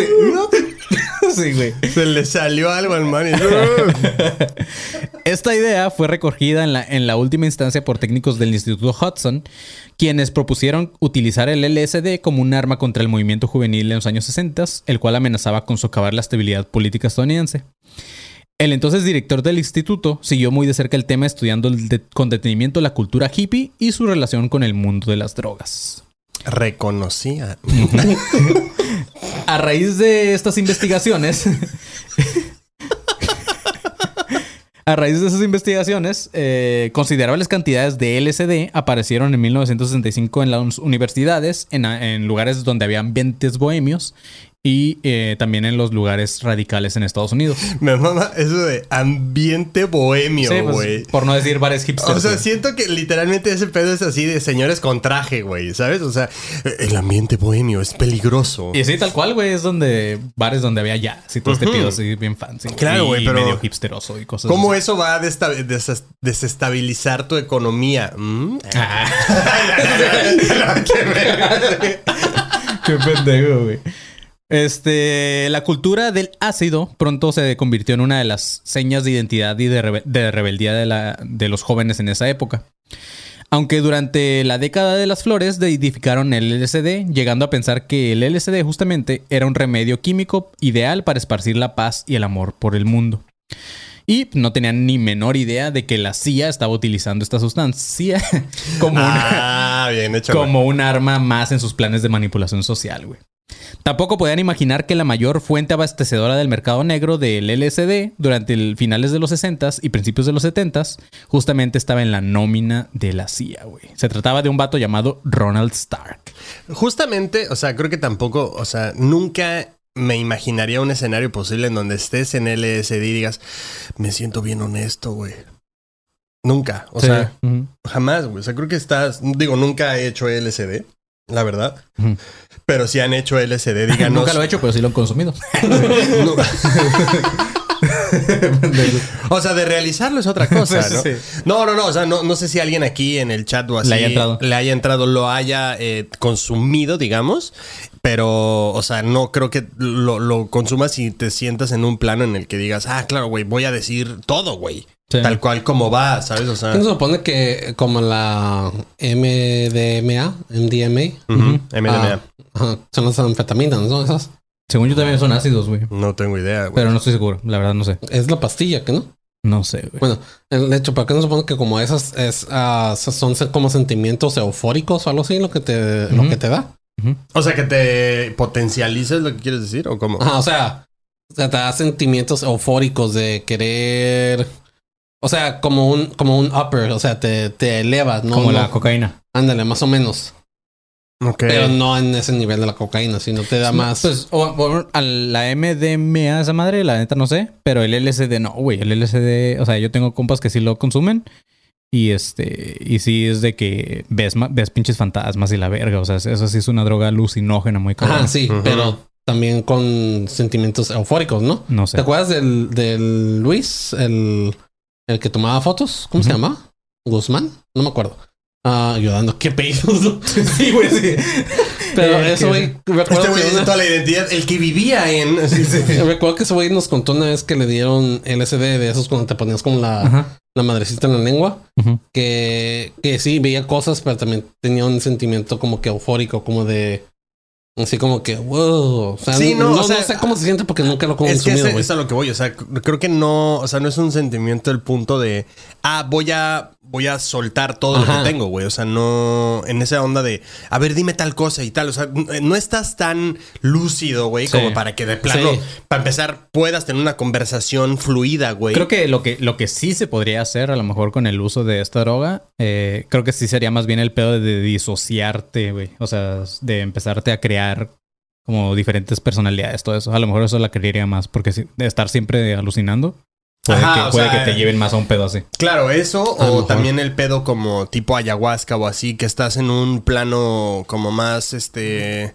Sí, güey. Se le salió algo al man. y- Esta idea fue recogida en la, en la última instancia por técnicos del Instituto Hudson, quienes propusieron utilizar el LSD como un arma contra el movimiento juvenil en los años 60, el cual amenazaba con socavar la estabilidad política estadounidense. El entonces director del instituto siguió muy de cerca el tema estudiando de- con detenimiento la cultura hippie y su relación con el mundo de las drogas. Reconocía. A raíz de estas investigaciones. A raíz de esas investigaciones, eh, considerables cantidades de LSD aparecieron en 1965 en las universidades, en, en lugares donde había ambientes bohemios y eh, también en los lugares radicales en Estados Unidos. Me mama eso de ambiente bohemio, Sí, pues, güey. por no decir bares hipsters. O sea, siento que literalmente ese pedo es así de señores con traje, güey, ¿sabes? O sea, el ambiente bohemio es peligroso. Y sí, tal cual, güey, es donde bares donde había jazz y todo este pedo así bien fancy. Claro, güey, pero- medio hipsteroso y cosas ¿Cómo así. eso va a desestabilizar tu economía? ¿Mm? Ah. Qué pendejo, güey. Este, la cultura del ácido pronto se convirtió en una de las señas de identidad y de, de rebeldía de, la- de los jóvenes en esa época. Aunque durante la década de las flores edificaron el LSD, llegando a pensar que el LSD justamente era un remedio químico ideal para esparcir la paz y el amor por el mundo. Y no tenían ni menor idea de que la CIA estaba utilizando esta sustancia como una, Ah, bien hecho. como un arma más en sus planes de manipulación social, güey. Tampoco podían imaginar que la mayor fuente abastecedora del mercado negro del LSD durante el finales de los 60s y principios de los 70s justamente estaba en la nómina de la CIA, güey. Se trataba de un vato llamado Ronald Stark. Justamente, o sea, creo que tampoco, o sea, nunca me imaginaría un escenario posible en donde estés en LSD y digas, me siento bien honesto, güey. Nunca, o Sí. sea, jamás, güey. O sea, creo que estás, digo, nunca he hecho LSD, la verdad. Pero si han hecho LSD, díganos. Nunca lo he hecho, pero sí lo he consumido. O sea, de realizarlo es otra cosa, ¿no? sí. No, no, no. O sea, no, no sé si alguien aquí en el chat o así Le haya entrado. le haya entrado, lo haya eh, consumido, digamos. Pero, o sea, no creo que lo, lo consumas y te sientas en un plano en el que digas, ah, claro, güey, voy a decir todo, güey. Sí. Tal cual como va, ¿sabes? O sea, ¿Quién se supone que como la MDMA, MDMA, MDMA. ah, ajá, son las anfetaminas, ¿no? Esas. Según yo también son ácidos, güey. No tengo idea, güey. Pero no estoy seguro. La verdad no sé. Es la pastilla, ¿que no? No sé, güey. Bueno, el hecho, ¿para qué no supone que como esas es, ah, son como sentimientos eufóricos o algo así lo que te, lo que te da? O sea, que te potencialices lo que quieres decir o cómo. Ajá, o sea, o sea, te da sentimientos eufóricos de querer. O sea, como un, como un upper, o sea, te, te elevas, ¿no? Como No- la cocaína. Ándale, más o menos. Ok. Pero no en ese nivel de la cocaína, sino te da más. Pues, o- o- a la MDMA, esa madre, la neta no sé. Pero el LSD no, güey. El LSD, o sea, yo tengo compas que sí lo consumen. Y este, y sí es de que ves, ves pinches fantasmas y la verga. O sea, eso sí es una droga alucinógena muy cabrón. Ajá, sí, pero también con sentimientos eufóricos, ¿no? No sé. ¿Te acuerdas del, del Luis, el, el que tomaba fotos? ¿Cómo se Ujú. llamaba? ¿Guzmán? No me acuerdo. Ah, ayudando. ¿Qué pedidos? sí, güey, sí. Pero Eh, eso, güey, recuerdo Este güey una- toda la identidad. El que vivía en. Sí, sí. Recuerdo que ese güey nos contó una vez que le dieron LSD de esos cuando te ponías como la, Ajá. la madrecita en la lengua. Que, que sí, veía cosas, pero también tenía un sentimiento como que eufórico, como de... Así como que, wow. O sea, Sí, no, no, o sea, no sé cómo se siente porque nunca lo he Es que consumido, es, a lo que voy. O sea, creo que no. O sea, no es un sentimiento el punto de. Ah, voy a. Voy a soltar todo lo que tengo, güey. O sea, no. En esa onda de. A ver, dime tal cosa y tal. O sea, no estás tan lúcido, güey, Sí. como para que de plano. Sí. Para empezar, puedas tener una conversación fluida, güey. Creo que lo, que lo que sí se podría hacer, a lo mejor con el uso de esta droga, eh, creo que sí sería más bien el pedo de disociarte, güey. O sea, de empezarte a crear como diferentes personalidades, todo eso. A lo mejor eso la creería más, porque de estar siempre alucinando, puede, Ajá, que, o puede sea, que te lleven más a un pedo así. Claro, eso A o también el pedo como tipo ayahuasca o así, que estás en un plano como más, este,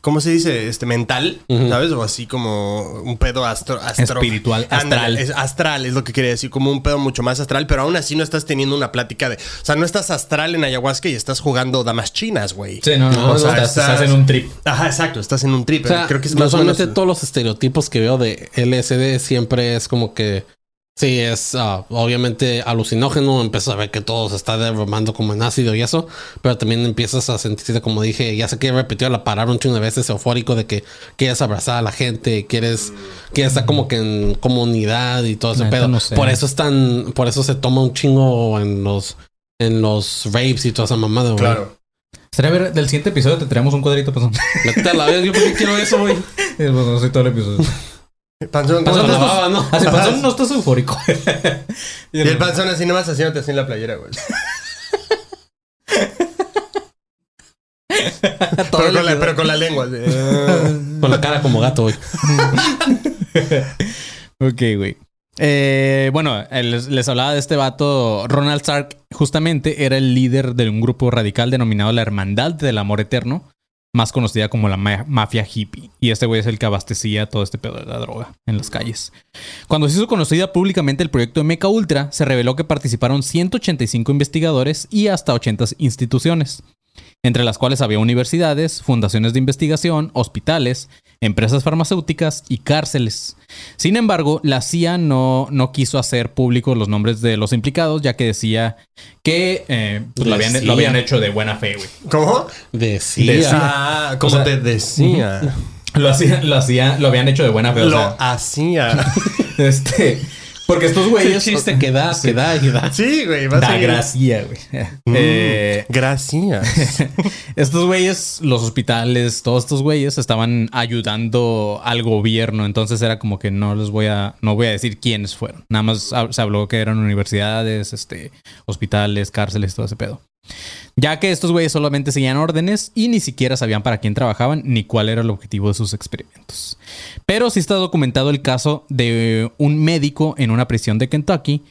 ¿cómo se dice? Este, mental. ¿sabes? O así como un pedo astro, astro- Espiritual, astral. es astral es lo que quería decir, como un pedo mucho más astral, pero aún así no estás teniendo una plática de, o sea, no estás astral en ayahuasca y estás jugando damas chinas, güey. Sí, no, no, O o sea, estás, estás- estás en un trip. Ajá, exacto, estás en un trip. O sea, Creo que es más o usualmente menos- todos los estereotipos que veo de LSD siempre es como que sí es ah, obviamente alucinógeno, empiezas a ver que todo se está derramando como en ácido y eso, pero también empiezas a sentirte como dije, ya sé que he repetido la palabra un chingo de veces eufórico de que quieres abrazar a la gente, quieres quieres estar como que en comunidad y todo ese Neta, pedo. no sé. Por eso es tan por eso se toma un chingo en los en los rapes y toda esa mamada, güey. Claro. Sería ver, del siguiente episodio te traemos un cuadrito, pues. Vete a la verga, yo por qué quiero eso, güey. pues no sé todo el episodio. Panzón, panzón, la no baba, ¿no? Así, Panzón no estás eufórico. Y el panzón así nomás haciéndote así en la playera, güey. pero, con la, pero con la lengua. así. Con la cara como gato, güey. Ok, güey. Eh, bueno, eh, les, les hablaba de este vato. Ronald Stark justamente era el líder de un grupo radical denominado la Hermandad del Amor Eterno, más conocida como la ma- mafia hippie. Y este güey es el que abastecía todo este pedo de la droga en las calles. Cuando se hizo conocida públicamente el proyecto Meca Ultra, se reveló que participaron 185 investigadores y hasta 80 instituciones, entre las cuales había universidades, fundaciones de investigación, hospitales, empresas farmacéuticas y cárceles. Sin embargo, la CIA no, no quiso hacer públicos los nombres de los implicados, ya que decía que eh, pues, lo, habían, lo habían hecho de buena fe, güey. ¿Cómo? Decía. Ah, como O sea, te decía. Lo, hacía, lo, hacía, lo habían hecho de buena fe. o Lo sea, hacía. este. Porque estos El güeyes. chiste que da, que da y da. Sí, güey. vas Da a gracia, güey. Mm, Eh, Gracias. estos güeyes, los hospitales, todos estos güeyes estaban ayudando al gobierno. Entonces era como que no les voy a, no voy a decir quiénes fueron. Nada más se habló que eran universidades, este, hospitales, cárceles, todo ese pedo. Ya que estos güeyes solamente seguían órdenes y ni siquiera sabían para quién trabajaban ni cuál era el objetivo de sus experimentos. Pero sí está documentado el caso de un médico en una prisión de Kentucky.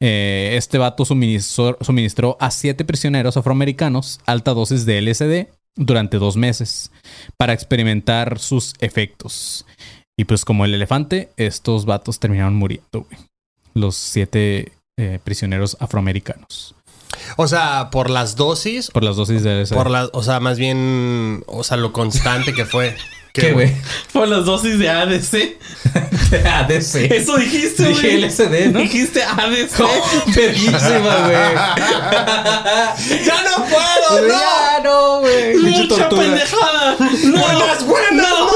Eh, este vato suministró, a siete prisioneros afroamericanos alta dosis de LSD durante dos meses para experimentar sus efectos. Y pues como el elefante, estos vatos terminaron muriendo, güey. Los siete eh, prisioneros afroamericanos. O sea, por las dosis. Por las dosis de LSD. Por la, o sea, más bien, o sea, lo constante que fue. ¿Qué, güey? Por las dosis de ADC. ADC. Eso dijiste, güey. Dije LSD, ¿no? Dijiste ADC. Verguísima, güey. ¡Ya no puedo! ¡No! Ya, no, güey. Mucha pendejada. No, ¡Buenas, buenas! ¡No, no,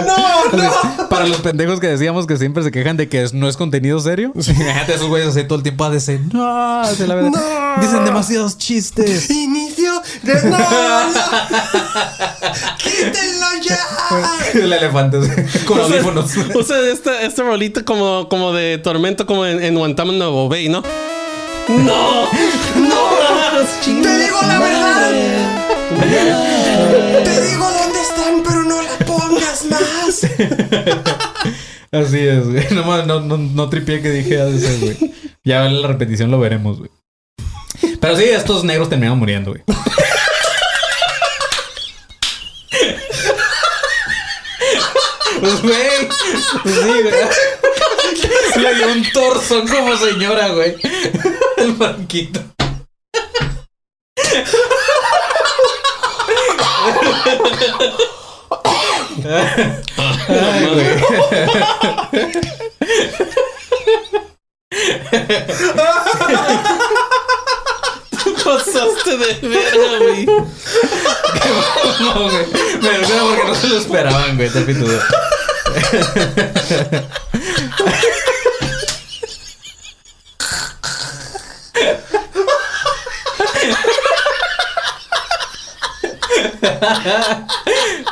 no! Para los pendejos que decíamos que siempre se quejan de que es- no es contenido serio. Fíjate, esos güeyes así todo el tiempo ADC. No, se la verdad. Dicen demasiados chistes. Inicio de. ¡No! no. ¡Quítenlo ya! El elefante con O sea, audífonos. O sea, esta, esta rolita como, como de tormento como en, en Guantánamo Bay, ¿no? ¡No! ¡No! ¡Te digo la verdad! ¡Te digo dónde están, pero no la pongas más! Así es, güey. No, no, no, tripié que dije ADC, güey. Ya en la repetición lo veremos, güey. Pero sí, estos negros terminaron muriendo, güey. Pues, güey. Pues sí, güey. Le dio un torso como señora, güey. El banquito. Güey. Pasaste de verga, güey. No, güey. Me refiero porque no se lo esperaban, güey. Te pitudo.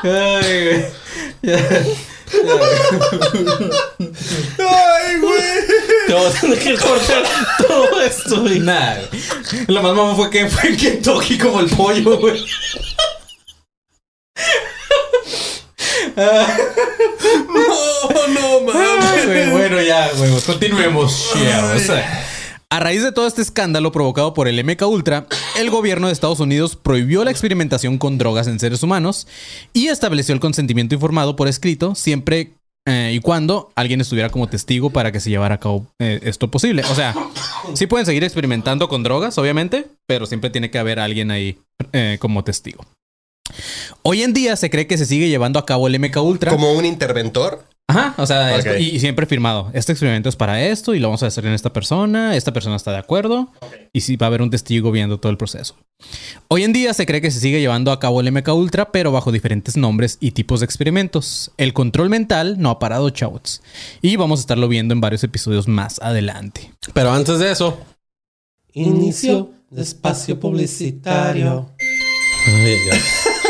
Ay, güey. ¡Ay, güey! Te voy a tener que cortar todo esto, güey. Güey. Lo más mamón fue que fue en Kentucky como el pollo, güey. ¡No, no, mames! Bueno, ya, güey. Continuemos. Yeah, o sea, a raíz de todo este escándalo provocado por el MK Ultra, el gobierno de Estados Unidos prohibió la experimentación con drogas en seres humanos y estableció el consentimiento informado por escrito siempre eh, y cuando alguien estuviera como testigo para que se llevara a cabo eh, esto posible. O sea, sí pueden seguir experimentando con drogas, obviamente, pero siempre tiene que haber alguien ahí eh, como testigo. Hoy en día se cree que se sigue llevando a cabo el MK Ultra. ¿Como un interventor? Ajá, o sea, y, y siempre firmado. Este experimento es para esto y lo vamos a hacer en esta persona. Esta persona está de acuerdo y sí va a haber un testigo viendo todo el proceso. Hoy en día se cree que se sigue llevando a cabo el MK Ultra, pero bajo diferentes nombres y tipos de experimentos. El control mental no ha parado, chavos. Y vamos a estarlo viendo en varios episodios más adelante. Pero antes de eso. Inicio de espacio publicitario. Ay.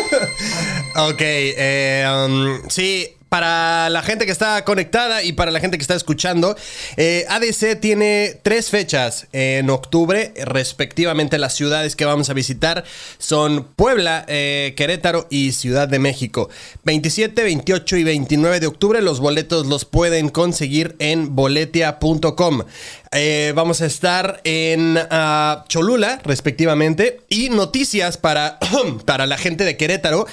Ok, eh, um, sí, para la gente que está conectada y para la gente que está escuchando, eh, ADC tiene tres fechas en octubre, respectivamente las ciudades que vamos a visitar son Puebla, eh, Querétaro y Ciudad de México. 27, 28 y 29 de octubre los boletos los pueden conseguir en boletia.com. Eh, vamos a estar en ah, Cholula, respectivamente. Y noticias para, para la gente de Querétaro.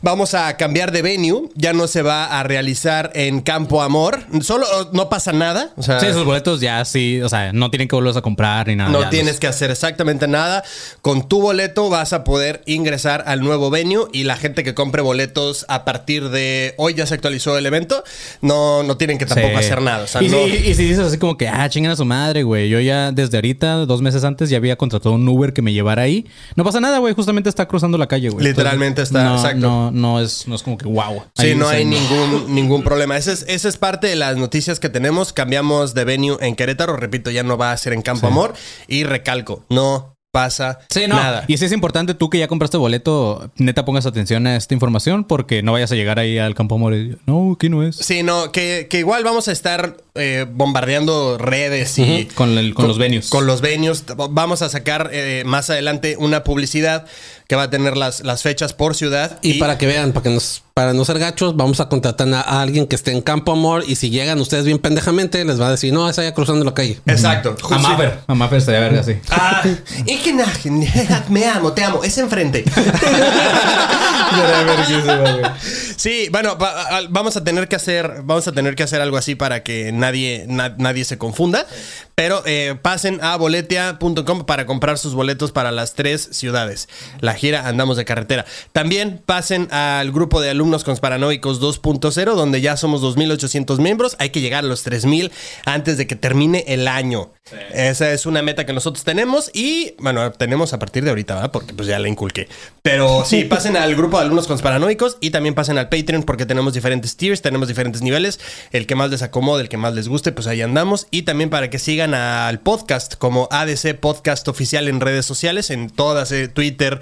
Vamos a cambiar de venue. Ya no se va a realizar en Campo Amor. Solo no pasa nada. O sea, Sí, esos boletos ya sí, o sea, no tienen que volverlos a comprar ni nada. no tienes los- que hacer exactamente nada. Con tu boleto vas a poder ingresar al nuevo venue y la gente que compre boletos a partir de hoy ya se actualizó el evento. No, no tienen que tampoco Sí. hacer nada. O sea, y, no- si, y si dices así como que, ah, chingan a su madre, güey. Yo ya desde ahorita, dos meses antes, ya había contratado un Uber que me llevara ahí. No pasa nada, güey. Justamente está cruzando la calle, güey. Literalmente está, no, exacto. No, no es, no es como que wow. Sí, no hay ningún, ningún problema. Esa es, esa es parte de las noticias que tenemos. Cambiamos de venue en Querétaro. Repito, ya no va a ser en Campo Amor. Y recalco, no pasa Sí, no. nada. Y sí es importante tú que ya compraste boleto, neta pongas atención a esta información porque no vayas a llegar ahí al campo amor y no, aquí no es. Sí, no, que, que igual vamos a estar eh, bombardeando redes y... Con el- con los venues. Con los venues. Vamos a sacar eh, más adelante una publicidad que va a tener las, las fechas por ciudad. Y, para que vean, para que nos, para no ser gachos, vamos a contratar a, a alguien que esté en Campo Amor y si llegan ustedes bien pendejamente, les va a decir, no, es allá cruzando la calle. Exacto. A Maffer. A Maffer estaría verga así. Ah, es que na- me amo, te amo, es enfrente. Sí, bueno, va- vamos a tener que hacer, vamos a tener que hacer algo así para que nadie, na- nadie se confunda. Pero eh, pasen a boletia.com para comprar sus boletos para las tres ciudades. La gira Andamos de Carretera. También pasen al grupo de alumnos conspiranoicos 2.0, donde ya somos 2.800 miembros. Hay que llegar a los 3.000 antes de que termine el año. Esa es una meta que nosotros tenemos y, bueno, tenemos a partir de ahorita, ¿verdad? Porque pues ya la inculqué. Pero sí, pasen al grupo de alumnos conspiranoicos y también pasen al Patreon porque tenemos diferentes tiers, tenemos diferentes niveles. El que más les acomode, el que más les guste, pues ahí andamos. Y también para que sigan al podcast como ADC Podcast Oficial en redes sociales, en todas, eh, Twitter,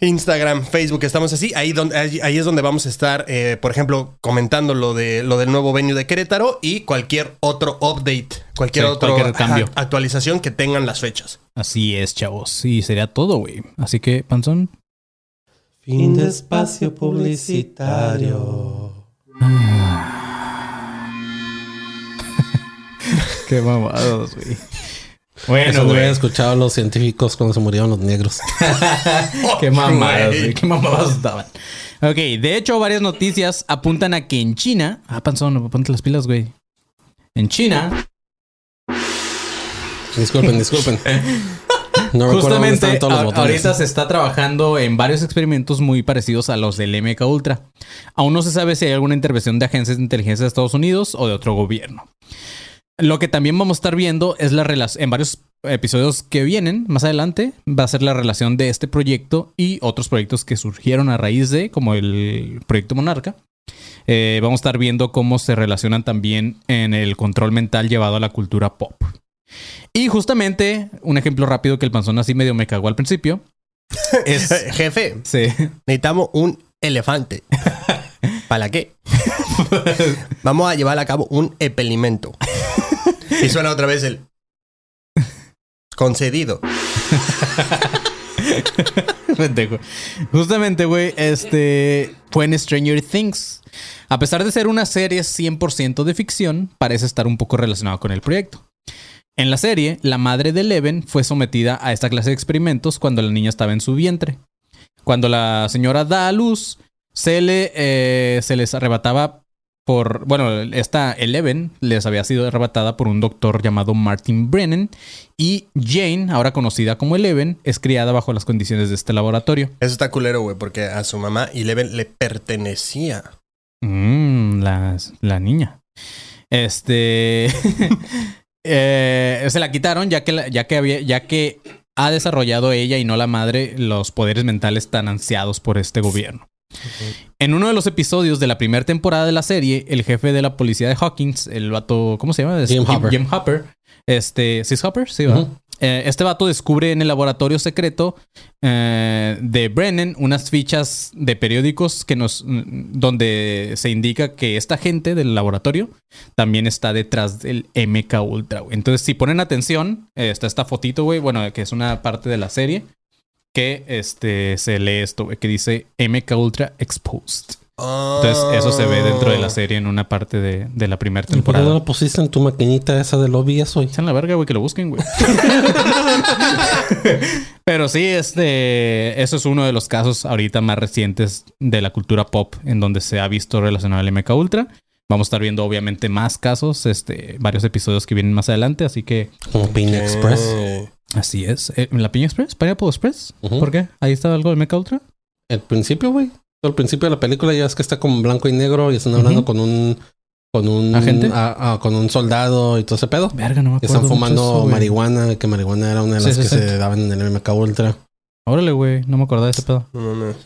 Instagram, Facebook, estamos así. Ahí, donde, ahí, ahí es donde vamos a estar, eh, por ejemplo, comentando lo, de, lo del nuevo venue de Querétaro y cualquier otro update, cualquier Sí, otro cualquier cambio. ajá, actualización que tengan las fechas. Así es, chavos. Y sería todo, güey. Así que, Panzón. Fin de espacio publicitario. Qué mamados, güey. Eso Bueno, lo güey. habían escuchado los científicos cuando se murieron los negros. Qué mamadas, Güey. güey. Qué mamadas estaban. Ok, de hecho, varias noticias apuntan a que en China. Ah, Panzón, ponte las pilas, güey. En China, Disculpen, disculpen. No justamente están todos los a- botones. ahorita se está trabajando en varios experimentos muy parecidos a los del MK Ultra. Aún no se sabe si hay alguna intervención de agencias de inteligencia de Estados Unidos o de otro gobierno. Lo que también vamos a estar viendo es la relación en varios episodios que vienen más adelante va a ser la relación de este proyecto y otros proyectos que surgieron a raíz de, como el proyecto Monarca. Eh, vamos a estar viendo cómo se relacionan también en el control mental llevado a la cultura pop. Y justamente, un ejemplo rápido que el panzón así medio me cagó al principio. Es. Jefe, Sí. necesitamos un elefante. ¿Para qué? Vamos a llevar a cabo un epelimento. Y suena otra vez el concedido. Justamente, güey, este fue en Stranger Things. A pesar de ser una serie 100% de ficción, parece estar un poco relacionado con el proyecto. En la serie, la madre de Eleven fue sometida a esta clase de experimentos cuando la niña estaba en su vientre. Cuando la señora da a luz, se, le, eh, se les arrebataba por... Bueno, esta Eleven les había sido arrebatada por un doctor llamado Martin Brennan y Jane, ahora conocida como Eleven, es criada bajo las condiciones de este laboratorio. Eso está culero, güey, porque a su mamá Eleven le pertenecía. Mm, la, la niña. Este. eh, se la quitaron ya que, la- ya, que había, ya que ha desarrollado ella y no la madre los poderes mentales tan ansiados por este gobierno. En uno de los episodios de la primera temporada de la serie, el jefe de la policía de Hawkins, el vato, ¿cómo se llama? Jim Hopper. Jim Hopper. Este, ¿sí es Hopper? Sí. Ujú. Eh, este vato descubre en el laboratorio secreto eh, de Brennan unas fichas de periódicos que nos mm, donde se indica que esta gente del laboratorio también está detrás del MK Ultra. Entonces, si ponen atención, eh, está esta fotito, güey, bueno, que es una parte de la serie que este se lee esto, güey, que dice MK Ultra Exposed. Entonces, eso se ve dentro de la serie en una parte de, de la primera ¿Por qué no temporada. lo pusiste en tu maquinita esa de hoy? Sean la verga, güey, que lo busquen, güey. Pero sí, este, eso es uno de los casos ahorita más recientes de la cultura pop en donde se ha visto relacionado al MK Ultra. Vamos a estar viendo obviamente más casos, este, varios episodios que vienen más adelante, así que Como Piña Express. Así es. Eh, ¿La Piña Express? ¿Pineapple Express? Ujú. ¿Por qué? ¿Ahí está algo de MK Ultra? El principio, güey. Al principio de la película ya es que está como blanco y negro y están hablando con un con un ¿Agente? con un soldado y todo ese pedo. Verga, no me Que acuerdo. están mucho fumando eso, marihuana, que marihuana era una de las sí, que sí. se daban en el MK Ultra. Órale, güey, no me acordaba de ese pedo. no mames.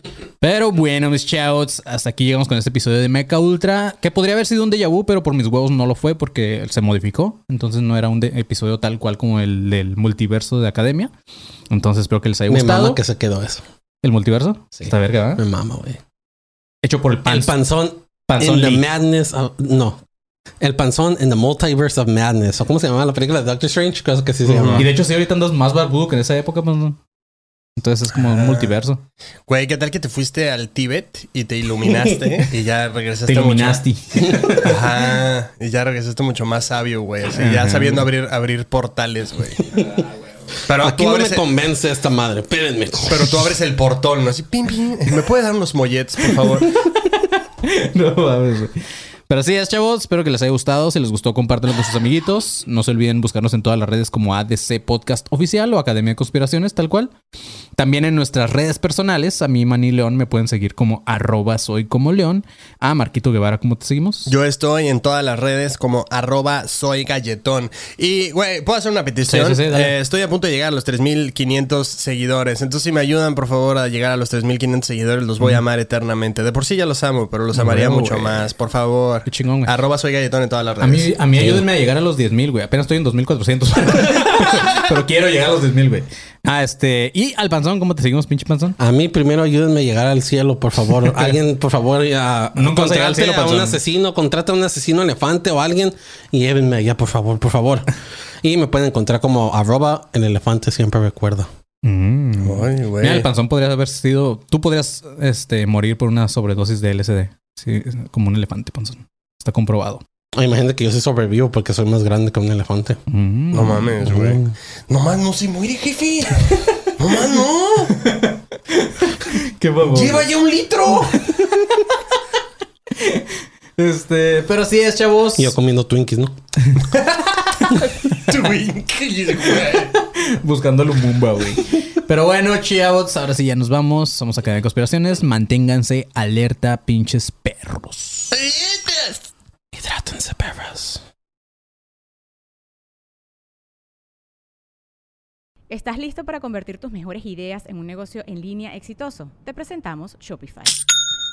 Pero bueno, mis chavos, hasta aquí llegamos con este episodio de Mecha Ultra, que podría haber sido un déjà vu, pero por mis huevos no lo fue porque se modificó. Entonces no era un de- episodio tal cual como el del multiverso de Academia. Entonces espero que les haya Me gustado. mama que se quedó eso. ¿El multiverso? Sí. Está verga, ¿verdad? Me mama, güey. Hecho por el El Panz- panzón Panzón in the madness of, no. El panzón in the multiverse of madness. ¿O cómo se llamaba la película de Doctor Strange? Creo que sí se llama. Y de hecho, sí, ahorita andas más barbudo que en esa época, pues, no. Entonces es como un Ah. multiverso. Güey, ¿qué tal que te fuiste al Tíbet y te iluminaste y ya regresaste Te mucho- iluminaste. Ajá, y ya regresaste mucho más sabio, güey. así, ya sabiendo abrir, abrir portales, güey. Pero Aquí tú no me abres el- convence esta madre. Espérenme. Pero tú abres el portón, ¿no? Así, pim, pim. ¿Me puedes dar unos mollets, por favor? no mames, güey. Pero así es, chavos. Espero que les haya gustado. Si les gustó, compártanlo con sus amiguitos. No se olviden buscarnos en todas las redes como ADC Podcast Oficial o Academia de Conspiraciones, tal cual. También en nuestras redes personales. A mí, Manny León, me pueden seguir como arroba soy como León. A Marquito Guevara, ¿cómo te seguimos? Yo estoy en todas las redes como arroba soy galletón. Y, güey, ¿puedo hacer una petición? Sí, sí. Eh, estoy a punto de llegar a los 3.500 seguidores. Entonces, si me ayudan, por favor, a llegar a los 3.500 seguidores, los voy a amar eternamente. De por sí ya los amo, pero los amaría mucho más. Por favor. Qué chingón, güey. Arroba soy galletón en todas las A redes. mí, a mí ayúdenme a llegar a los 10.000, güey. Apenas estoy en 2.400. Pero quiero llegar a los 10.000, güey. Ah, este... Y al panzón, ¿cómo te seguimos, pinche panzón? A mí primero ayúdenme a llegar al cielo, por favor. Alguien, por favor, ya a llegar al contrate cielo, a un asesino, contrata a un asesino elefante o alguien y llévenme allá, por favor, por favor. Y me pueden encontrar como arroba el elefante siempre recuerda. Mm. Ay, güey. Mira, el panzón podría haber sido. Tú podrías este, morir por una sobredosis de LSD. Sí, como un elefante, panzón. Está comprobado. Ay, Imagínate que yo sí sobrevivo porque soy más grande que un elefante. Mm. No mames, güey. Mm. Nomás no se muere, jefe. Nomás no. Qué. Lleva ya un litro. Este, pero sí es, chavos. Y yo comiendo Twinkies, ¿no? Twinkies, güey. Buscando Lumumba, güey. Pero bueno, chavos, ahora sí ya nos vamos. Somos Academia de Conspiraciones. Manténganse alerta, pinches perros. Hidrátense, perros. ¿Estás listo para convertir tus mejores ideas en un negocio en línea exitoso? Te presentamos Shopify.